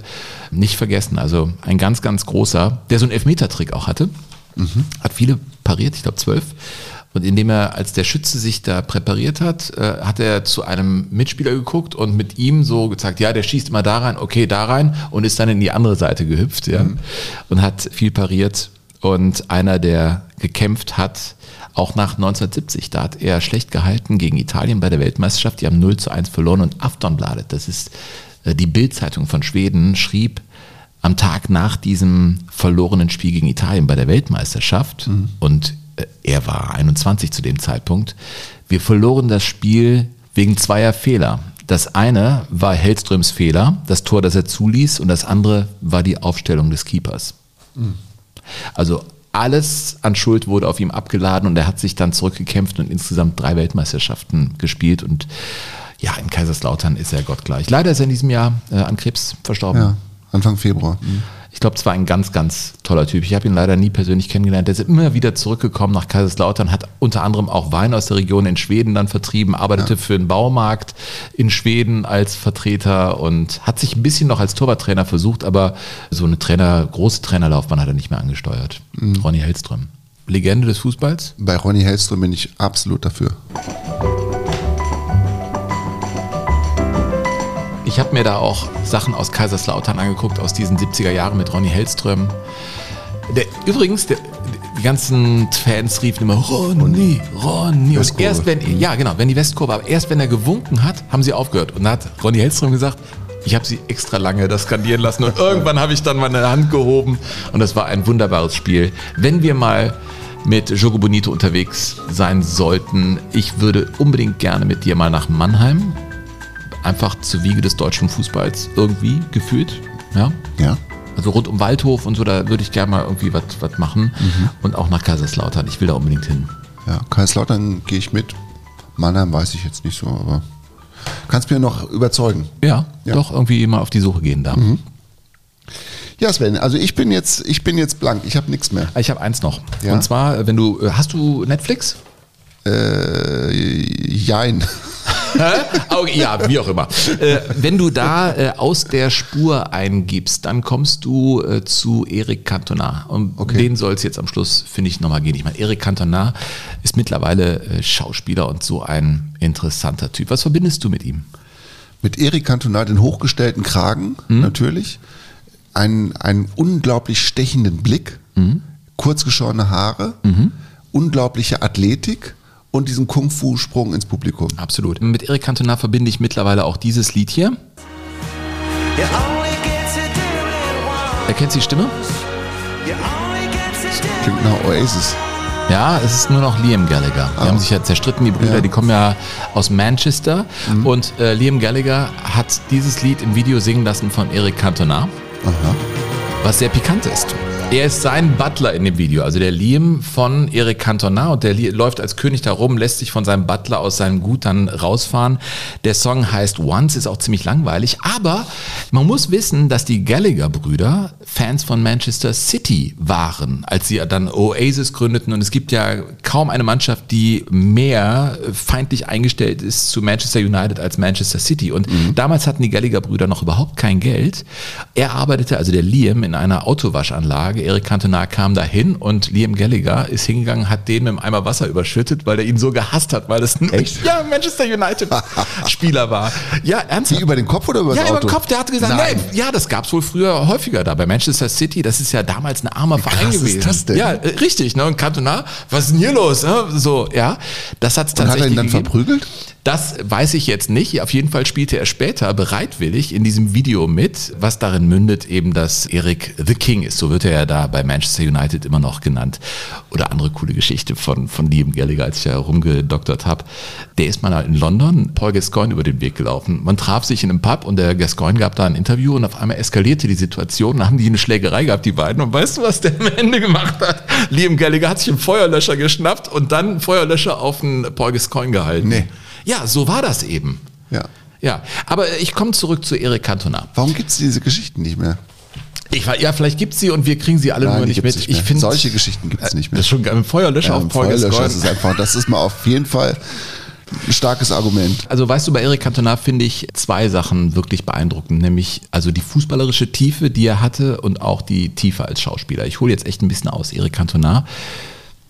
nicht vergessen. Also ein ganz, ganz großer, der so einen Elfmetertrick auch hatte. Hat viele pariert, ich glaube zwölf. Und indem er als der Schütze sich da präpariert hat, äh, hat er zu einem Mitspieler geguckt und mit ihm so gesagt, ja, der schießt immer da rein, okay, da rein und ist dann in die andere Seite gehüpft, ja. Und hat viel pariert. Und einer, der gekämpft hat, auch nach 1970, da hat er schlecht gehalten gegen Italien bei der Weltmeisterschaft. Die haben 0 zu 1 verloren und Aftonbladet, das ist äh, die Bildzeitung von Schweden, schrieb, am Tag nach diesem verlorenen Spiel gegen Italien bei der Weltmeisterschaft und äh, er war 21 zu dem Zeitpunkt. Wir verloren das Spiel wegen zweier Fehler. Das eine war Hellströms Fehler, das Tor, das er zuließ, und das andere war die Aufstellung des Keepers. Also alles an Schuld wurde auf ihm abgeladen und er hat sich dann zurückgekämpft und insgesamt drei Weltmeisterschaften gespielt und ja, in Kaiserslautern ist er gottgleich. Leider ist er in diesem Jahr äh, an Krebs verstorben. Ja, Anfang Februar. Ich glaube, es war ein ganz, ganz toller Typ. Ich habe ihn leider nie persönlich kennengelernt. Der ist immer wieder zurückgekommen nach Kaiserslautern, hat unter anderem auch Wein aus der Region in Schweden dann vertrieben, arbeitete für einen Baumarkt in Schweden als Vertreter und hat sich ein bisschen noch als Torwarttrainer versucht, aber so eine Trainer, große Trainerlaufbahn hat er nicht mehr angesteuert. Mhm. Ronny Hellström. Legende des Fußballs? Bei Ronny Hellström bin ich absolut dafür. Ich habe mir da auch Sachen aus Kaiserslautern angeguckt, aus diesen 70er Jahren mit Ronny Hellström. Der, übrigens, der, die ganzen Fans riefen immer Ronny, Ronny. Und erst wenn, ja genau, wenn die Westkurve, aber erst wenn er gewunken hat, haben sie aufgehört. Und dann hat Ronny Hellström gesagt, ich habe sie extra lange das skandieren lassen und irgendwann habe ich dann meine Hand gehoben und das war ein wunderbares Spiel. Wenn wir mal mit Jogo Bonito unterwegs sein sollten, ich würde unbedingt gerne mit dir mal nach Mannheim einfach zur Wiege des deutschen Fußballs irgendwie gefühlt. Ja? Ja. Also rund um Waldhof und so, da würde ich gerne mal irgendwie was machen. Mhm. Und auch nach Kaiserslautern. Ich will da unbedingt hin. Ja, Kaiserslautern gehe ich mit. Mannheim weiß ich jetzt nicht so, aber kannst mir noch überzeugen. Ja, doch irgendwie mal auf die Suche gehen da. Mhm. Ja, Sven, also ich bin jetzt, ich bin jetzt blank, ich habe nichts mehr. Ich habe eins noch. Ja? Und zwar, wenn du, äh, hast du Netflix? Äh, jein. Oh, ja, wie auch immer. Äh, wenn du da äh, aus der Spur eingibst, dann kommst du äh, zu Eric Cantona. Und den soll es jetzt am Schluss, finde ich, nochmal gehen. Ich meine, Eric Cantona ist mittlerweile äh, Schauspieler und so ein interessanter Typ. Was verbindest du mit ihm? Mit Eric Cantona den hochgestellten Kragen, Mhm. natürlich. Einen, einen unglaublich stechenden Blick, Mhm. kurzgeschorene Haare, unglaubliche Athletik und diesen Kung-Fu-Sprung ins Publikum. Absolut. Mit Eric Cantona verbinde ich mittlerweile auch dieses Lied hier. Erkennst du die Stimme? Klingt nach Oasis. Ja, es ist nur noch Liam Gallagher. Die haben sich ja zerstritten, die Brüder, Ja. die kommen ja aus Manchester. Und äh, Liam Gallagher hat dieses Lied im Video singen lassen von Eric Cantona. Was sehr pikant ist. Er ist sein Butler in dem Video, also der Liam von Eric Cantona und der läuft als König da rum, lässt sich von seinem Butler aus seinem Gut dann rausfahren. Der Song heißt Once, ist auch ziemlich langweilig, aber man muss wissen, dass die Gallagher-Brüder Fans von Manchester City waren, als sie dann Oasis gründeten und es gibt ja kaum eine Mannschaft, die mehr feindlich eingestellt ist zu Manchester United als Manchester City und damals hatten die Gallagher-Brüder noch überhaupt kein Geld. Er arbeitete, also der Liam, in einer Autowaschanlage. Eric Cantona kam dahin und Liam Gallagher ist hingegangen, hat den mit einem Eimer Wasser überschüttet, weil er ihn so gehasst hat, weil es ein ja, Manchester United Spieler war. Ja, ernsthaft. Wie, über den Kopf oder über das ja, über Auto? den Kopf. Der hatte gesagt, Nein. nee, ja, das gab's wohl früher häufiger da bei Manchester City. Das ist ja damals ein armer Verein krass ist gewesen. das denn? Ja, äh, richtig. Ne? Und Cantona, was ist denn hier los? Ne? So, ja, das hat's Und hat er tatsächlich ihn dann gegeben. verprügelt? Das weiß ich jetzt nicht. Auf jeden Fall spielte er später bereitwillig in diesem Video mit, was darin mündet eben, dass Eric the King ist. So wird er ja da bei Manchester United immer noch genannt. Oder andere coole Geschichte von, von Liam Gallagher, als ich ja rumgedoktert habe. Der ist mal in London Paul Gascoigne über den Weg gelaufen. Man traf sich in einem Pub und der Gascoigne gab da ein Interview und auf einmal eskalierte die Situation. Dann haben die eine Schlägerei gehabt, die beiden. Und weißt du, was der am Ende gemacht hat? Liam Gallagher hat sich einen Feuerlöscher geschnappt und dann einen Feuerlöscher auf einen Paul Gascoigne gehalten. Nee. Ja, so war das eben. Ja. Ja, aber ich komme zurück zu Eric Cantona. Warum gibt es diese Geschichten nicht mehr? Ich war, ja, vielleicht gibt's sie und wir kriegen sie alle Nein, nur nicht mit. nicht mehr. ich finde Solche Geschichten gibt es nicht mehr. Das ist schon ein Feuerlöscher Ja, auf Paul Feuerlöscher, ist einfach, das ist mal auf jeden Fall ein starkes Argument. Also weißt du, bei Eric Cantona finde ich zwei Sachen wirklich beeindruckend, nämlich also die fußballerische Tiefe, die er hatte und auch die Tiefe als Schauspieler. Ich hole jetzt echt ein bisschen aus. Eric Cantona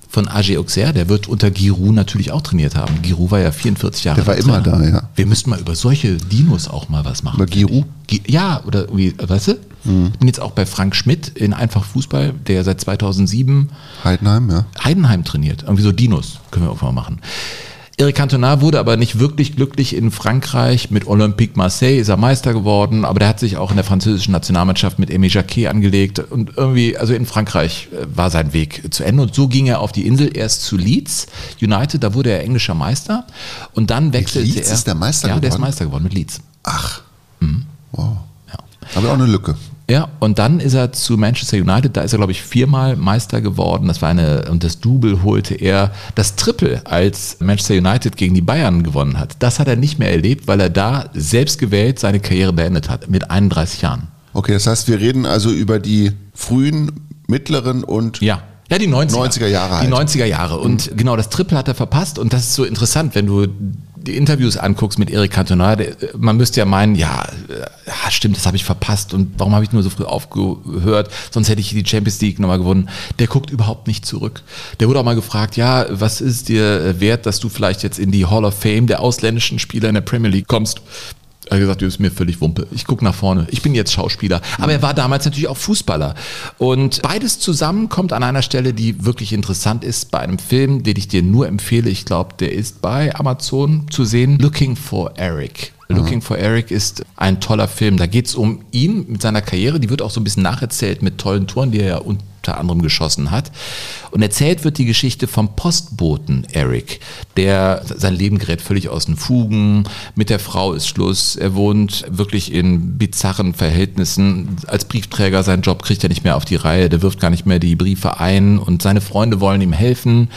von AG Auxerre, der wird unter Giroud natürlich auch trainiert haben. Giroud war ja 44 Jahre Der war immer Trainer. da, ja. Wir müssten mal über solche Dinos auch mal was machen. Über Giroud? Gi- Ja, oder irgendwie, weißt du? Mhm. Ich bin jetzt auch bei Frank Schmidt in Einfach Fußball, der seit 2007 Heidenheim, ja. Heidenheim trainiert. Irgendwie so Dinos können wir auch mal machen. Eric Cantona wurde aber nicht wirklich glücklich in Frankreich. Mit Olympique Marseille ist er Meister geworden, aber der hat sich auch in der französischen Nationalmannschaft mit Aimé Jacquet angelegt. Und irgendwie, also in Frankreich äh, war sein Weg zu Ende. Und so ging er auf die Insel erst zu Leeds United, da wurde er englischer Meister. Und dann wechselte Leeds er. ist der Meister Ja, der ist geworden? Meister geworden mit Leeds. Ach. Wow. Aber auch eine Lücke. Ja, und dann ist er zu Manchester United, da ist er, glaube ich, viermal Meister geworden. Das war eine, und das Double holte er das Triple, als Manchester United gegen die Bayern gewonnen hat. Das hat er nicht mehr erlebt, weil er da selbst gewählt seine Karriere beendet hat, mit 31 Jahren. Okay, das heißt, wir reden also über die frühen, mittleren und ja. Ja, die 90er. 90er Jahre Die halt. 90er Jahre. Und genau, das Triple hat er verpasst. Und das ist so interessant, wenn du die Interviews anguckst mit Eric Cantona. Der, man müsste ja meinen, ja, äh, ja stimmt, das habe ich verpasst. Und warum habe ich nur so früh aufgehört? Sonst hätte ich die Champions League nochmal gewonnen. Der guckt überhaupt nicht zurück. Der wurde auch mal gefragt, ja, was ist dir wert, dass du vielleicht jetzt in die Hall of Fame der ausländischen Spieler in der Premier League kommst? Er hat gesagt, das ist mir völlig Wumpe. Ich gucke nach vorne. Ich bin jetzt Schauspieler. Aber er war damals natürlich auch Fußballer. Und beides zusammen kommt an einer Stelle, die wirklich interessant ist, bei einem Film, den ich dir nur empfehle. Ich glaube, der ist bei Amazon zu sehen. Looking for Eric. Looking for Eric ist ein toller Film. Da geht es um ihn mit seiner Karriere. Die wird auch so ein bisschen nacherzählt mit tollen Touren, die er ja unter anderem geschossen hat. Und erzählt wird die Geschichte vom Postboten Eric, der sein Leben gerät völlig aus den Fugen. Mit der Frau ist Schluss. Er wohnt wirklich in bizarren Verhältnissen. Als Briefträger seinen Job kriegt er nicht mehr auf die Reihe. Der wirft gar nicht mehr die Briefe ein und seine Freunde wollen ihm helfen.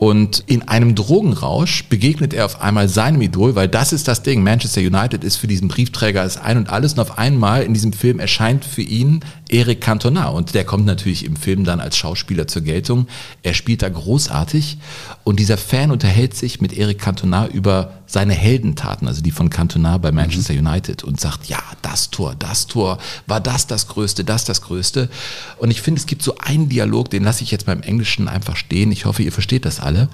Und in einem Drogenrausch begegnet er auf einmal seinem Idol, weil das ist das Ding. Manchester United ist für diesen Briefträger das Ein und Alles. Und auf einmal in diesem Film erscheint für ihn Eric Cantona. Und der kommt natürlich im Film dann als Schauspieler zur Geltung. Er spielt da großartig. Und dieser Fan unterhält sich mit Eric Cantona über seine Heldentaten, also die von Cantona bei Manchester United und sagt, ja, das Tor, das Tor, war das das Größte, das das Größte. Und ich finde, es gibt so einen Dialog, den lasse ich jetzt beim Englischen einfach stehen. Ich hoffe, ihr versteht das alle.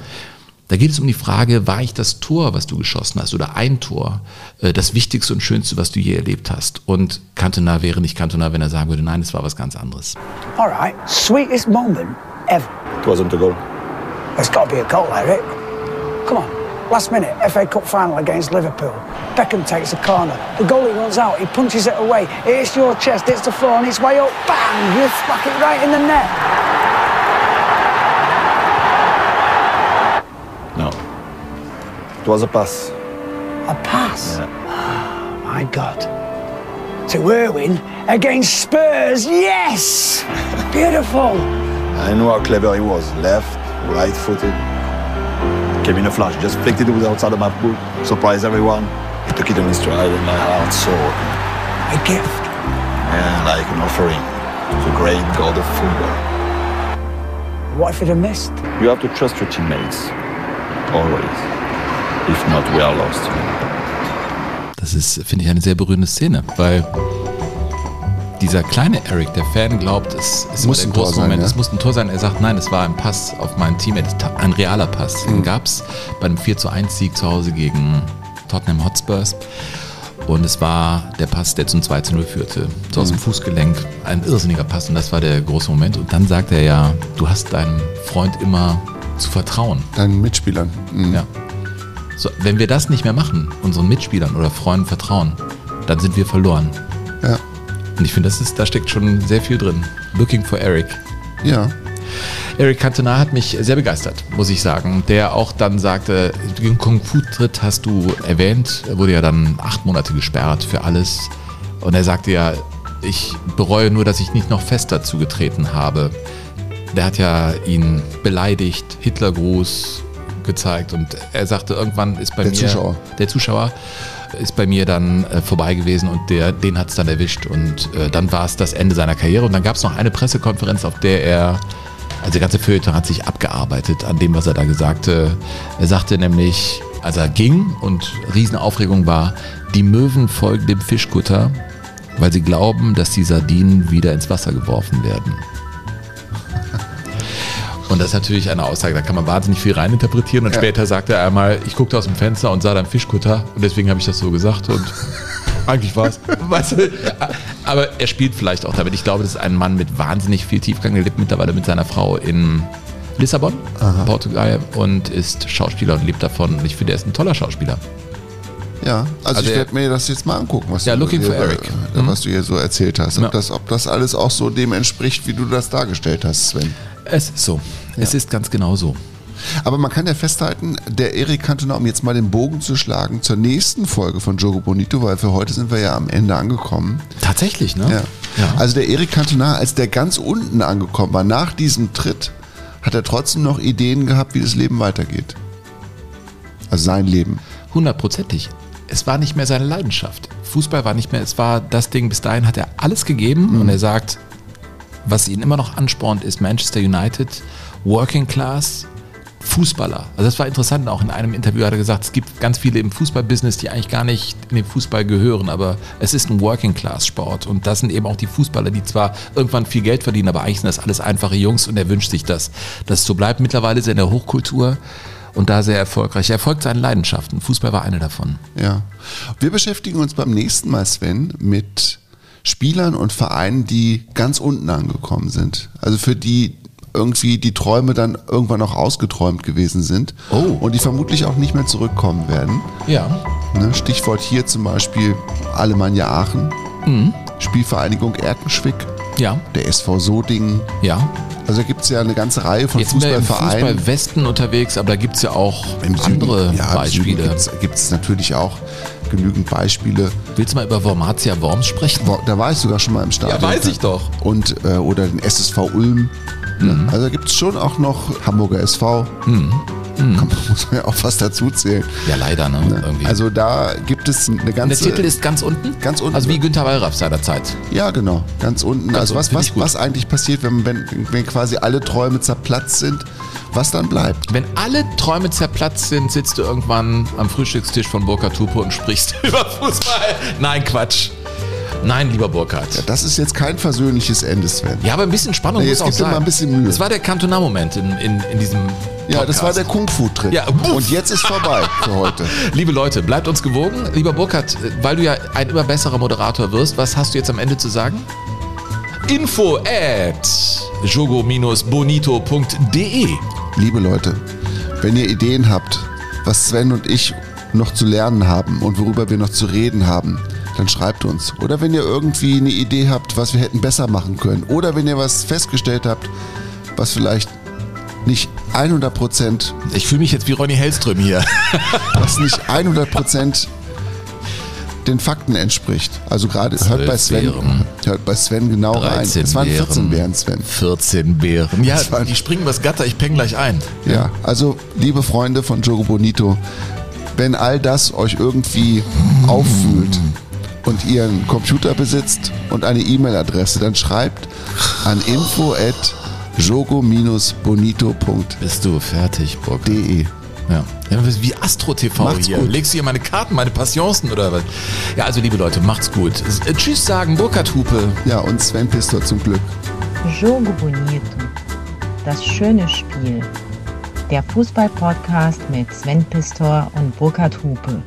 Da geht es um die Frage, war ich das Tor, was du geschossen hast, oder ein Tor, äh, das Wichtigste und Schönste, was du je erlebt hast? Und Cantona wäre nicht Cantona, wenn er sagen würde, nein, es war was ganz anderes. All right, sweetest moment ever. It wasn't a goal. It's got to be a goal, Eric. Come on, last minute FA Cup final against Liverpool. Beckham takes a corner. The goalie runs out. He punches it away. It hits your chest. It's the floor on its way up. Bang! You smack it right in the net. No. It was a pass. A pass. Oh, my God. To Irwin against Spurs. Yes! Beautiful. I knew how clever he was. Left, right footed. Came in a flash, just flicked it with the outside of my foot, surprised everyone. He took it in his stride and my heart soared. A gift. Yeah, like an offering to the great god of football. What if it had missed? You have to trust your teammates. Always. If not, we are lost. Das ist, finde ich, eine sehr berührende Szene, weil dieser kleine Eric, der Fan, glaubt, es ist Muss ein Tor sein, Moment, ja? es muss ein Tor sein. Er sagt, nein, es war ein Pass auf mein Teammate, ein realer Pass. Den gab es bei einem 4 zu 1 Sieg zu Hause gegen Tottenham Hotspurs. Und es war der Pass, der zum 2 zu 0 führte. So aus dem Fußgelenk. Ein irrsinniger Pass und das war der große Moment. Und dann sagt er ja, du hast deinem Freund immer zu vertrauen. Deinen Mitspielern. Mhm. Ja. So, wenn wir das nicht mehr machen, unseren Mitspielern oder Freunden vertrauen, dann sind wir verloren. Ja. Und ich finde, das ist, da steckt schon sehr viel drin. Looking for Eric. Ja. Eric Cantona hat mich sehr begeistert, muss ich sagen. Der auch dann sagte, den Kung-Fu-Tritt hast du erwähnt, er wurde ja dann acht Monate gesperrt für alles. Und er sagte ja, ich bereue nur, dass ich nicht noch fest dazu getreten habe. Der hat ja ihn beleidigt, Hitlergruß gezeigt und er sagte, irgendwann ist bei Der mir Zuschauer. der Zuschauer ist bei mir dann äh, vorbei gewesen und der, den hat es dann erwischt und äh, dann war es das Ende seiner Karriere und dann gab es noch eine Pressekonferenz, auf der er, also der ganze Feuilleton hat sich abgearbeitet an dem, was er da gesagte. Er sagte nämlich, als er ging und Riesenaufregung war, die Möwen folgen dem Fischkutter, weil sie glauben, dass die Sardinen wieder ins Wasser geworfen werden. Und das ist natürlich eine Aussage, da kann man wahnsinnig viel reininterpretieren. Und Ja. später sagte er einmal, ich guckte aus dem Fenster und sah dann Fischkutter und deswegen habe ich das so gesagt und eigentlich war es. Weißt du, aber er spielt vielleicht auch damit. Ich glaube, das ist ein Mann mit wahnsinnig viel Tiefgang. Er lebt mittlerweile mit seiner Frau in Lissabon, Portugal und ist Schauspieler und lebt davon. Und ich finde, er ist ein toller Schauspieler. Ja, also, Also ich er- werde mir das jetzt mal angucken, was, Ja, du, Looking hier, for Eric. äh, Mhm. was du hier so erzählt hast. Ob, Ja. das, ob das alles auch so dem entspricht, wie du das dargestellt hast, Sven. Es ist so. Es ist ganz genau so. Aber man kann ja festhalten, der Erik Cantona, um jetzt mal den Bogen zu schlagen, zur nächsten Folge von Jogo Bonito, weil für heute sind wir ja am Ende angekommen. Tatsächlich, ne? Ja. Also der Erik Cantona, als der ganz unten angekommen war, nach diesem Tritt, hat er trotzdem noch Ideen gehabt, wie das Leben weitergeht. Also sein Leben. Hundertprozentig. Es war nicht mehr seine Leidenschaft. Fußball war nicht mehr, es war das Ding, bis dahin hat er alles gegeben und er sagt, was ihn immer noch anspornt, ist Manchester United, Working Class, Fußballer. Also das war interessant, auch in einem Interview hat er gesagt, es gibt ganz viele im Fußballbusiness, die eigentlich gar nicht in den Fußball gehören, aber es ist ein Working Class Sport und das sind eben auch die Fußballer, die zwar irgendwann viel Geld verdienen, aber eigentlich sind das alles einfache Jungs und er wünscht sich das, dass es so bleibt. Mittlerweile ist er in der Hochkultur und da sehr erfolgreich. Er folgt seinen Leidenschaften. Fußball war eine davon. Ja. Wir beschäftigen uns beim nächsten Mal, Sven, mit Spielern und Vereinen, die ganz unten angekommen sind. Also für die irgendwie die Träume dann irgendwann auch ausgeträumt gewesen sind und die vermutlich auch nicht mehr zurückkommen werden. Ja. Ne, Stichwort hier zum Beispiel Alemannia Aachen, Mhm. Spielvereinigung Erkenschwick, Ja. der SV Sodingen. Ja. Also da gibt es ja eine ganze Reihe von Jetzt im Fußballvereinen. Fußball Westen unterwegs, aber da gibt es ja auch andere Beispiele. Gibt es natürlich auch genügend Beispiele. Willst du mal über Wormatia Worms sprechen? Da war ich sogar schon mal im Stadion. Ja, weiß ich doch. Und, äh, oder den SSV Ulm. Mhm. Also gibt es schon auch noch Hamburger SV. Kann, muss man ja auch was dazu zählen. Ja, leider, ne? Irgendwie. Also da gibt es eine Und der ganze... Titel ist ganz unten? Ganz unten. Also wie Günther Wallraff seinerzeit. Ja, genau, ganz unten. Ganz also was, was, was eigentlich passiert, wenn, wenn, wenn quasi alle Träume zerplatzt sind, was dann bleibt? Wenn alle Träume zerplatzt sind, sitzt du irgendwann am Frühstückstisch von Burkhard Tupo und sprichst über Fußball. Nein, Quatsch. Nein, lieber Burkhard. Ja, das ist jetzt kein versöhnliches Ende, Sven. Ja, aber ein bisschen Spannung Nee, muss auch sein. mal ein bisschen Mühe. Das war der Cantona-Moment in, in, in diesem Ja, das war der Kung-Fu-Trick. Ja, Und jetzt ist vorbei für heute. Liebe Leute, bleibt uns gewogen. Lieber Burkhard, weil du ja ein immer besserer Moderator wirst, was hast du jetzt am Ende zu sagen? Info at jogo-bonito.de Liebe Leute, wenn ihr Ideen habt, was Sven und ich noch zu lernen haben und worüber wir noch zu reden haben, dann schreibt uns. Oder wenn ihr irgendwie eine Idee habt, was wir hätten besser machen können. Oder wenn ihr was festgestellt habt, was vielleicht nicht 100 Prozent, Ich fühle mich jetzt wie Ronny Hellström hier. was nicht 100 Prozent den Fakten entspricht. Also gerade hört bei Sven, Beeren. hört bei Sven genau rein. 13 Es waren 14 Beeren. Beeren, Sven. 14 Bären. Ja, die springen übers Gatter, ich peng gleich ein. Ja, also liebe Freunde von Jogo Bonito, wenn all das euch irgendwie auffühlt und ihr einen Computer besitzt und eine E-Mail-Adresse, dann schreibt an info at jogo-bonito.de. Bist du fertig, Burkhard? Ja. ja wie Astro TV Macht's hier. gut. Legst du hier meine Karten, meine Passionsen oder was? Ja, also liebe Leute, macht's gut. Äh, Tschüss sagen, Burkhard Hupe. Ja, und Sven Pistor zum Glück. Jogo Bonito. Das schöne Spiel. Der Fußball-Podcast mit Sven Pistor und Burkhard Hupe.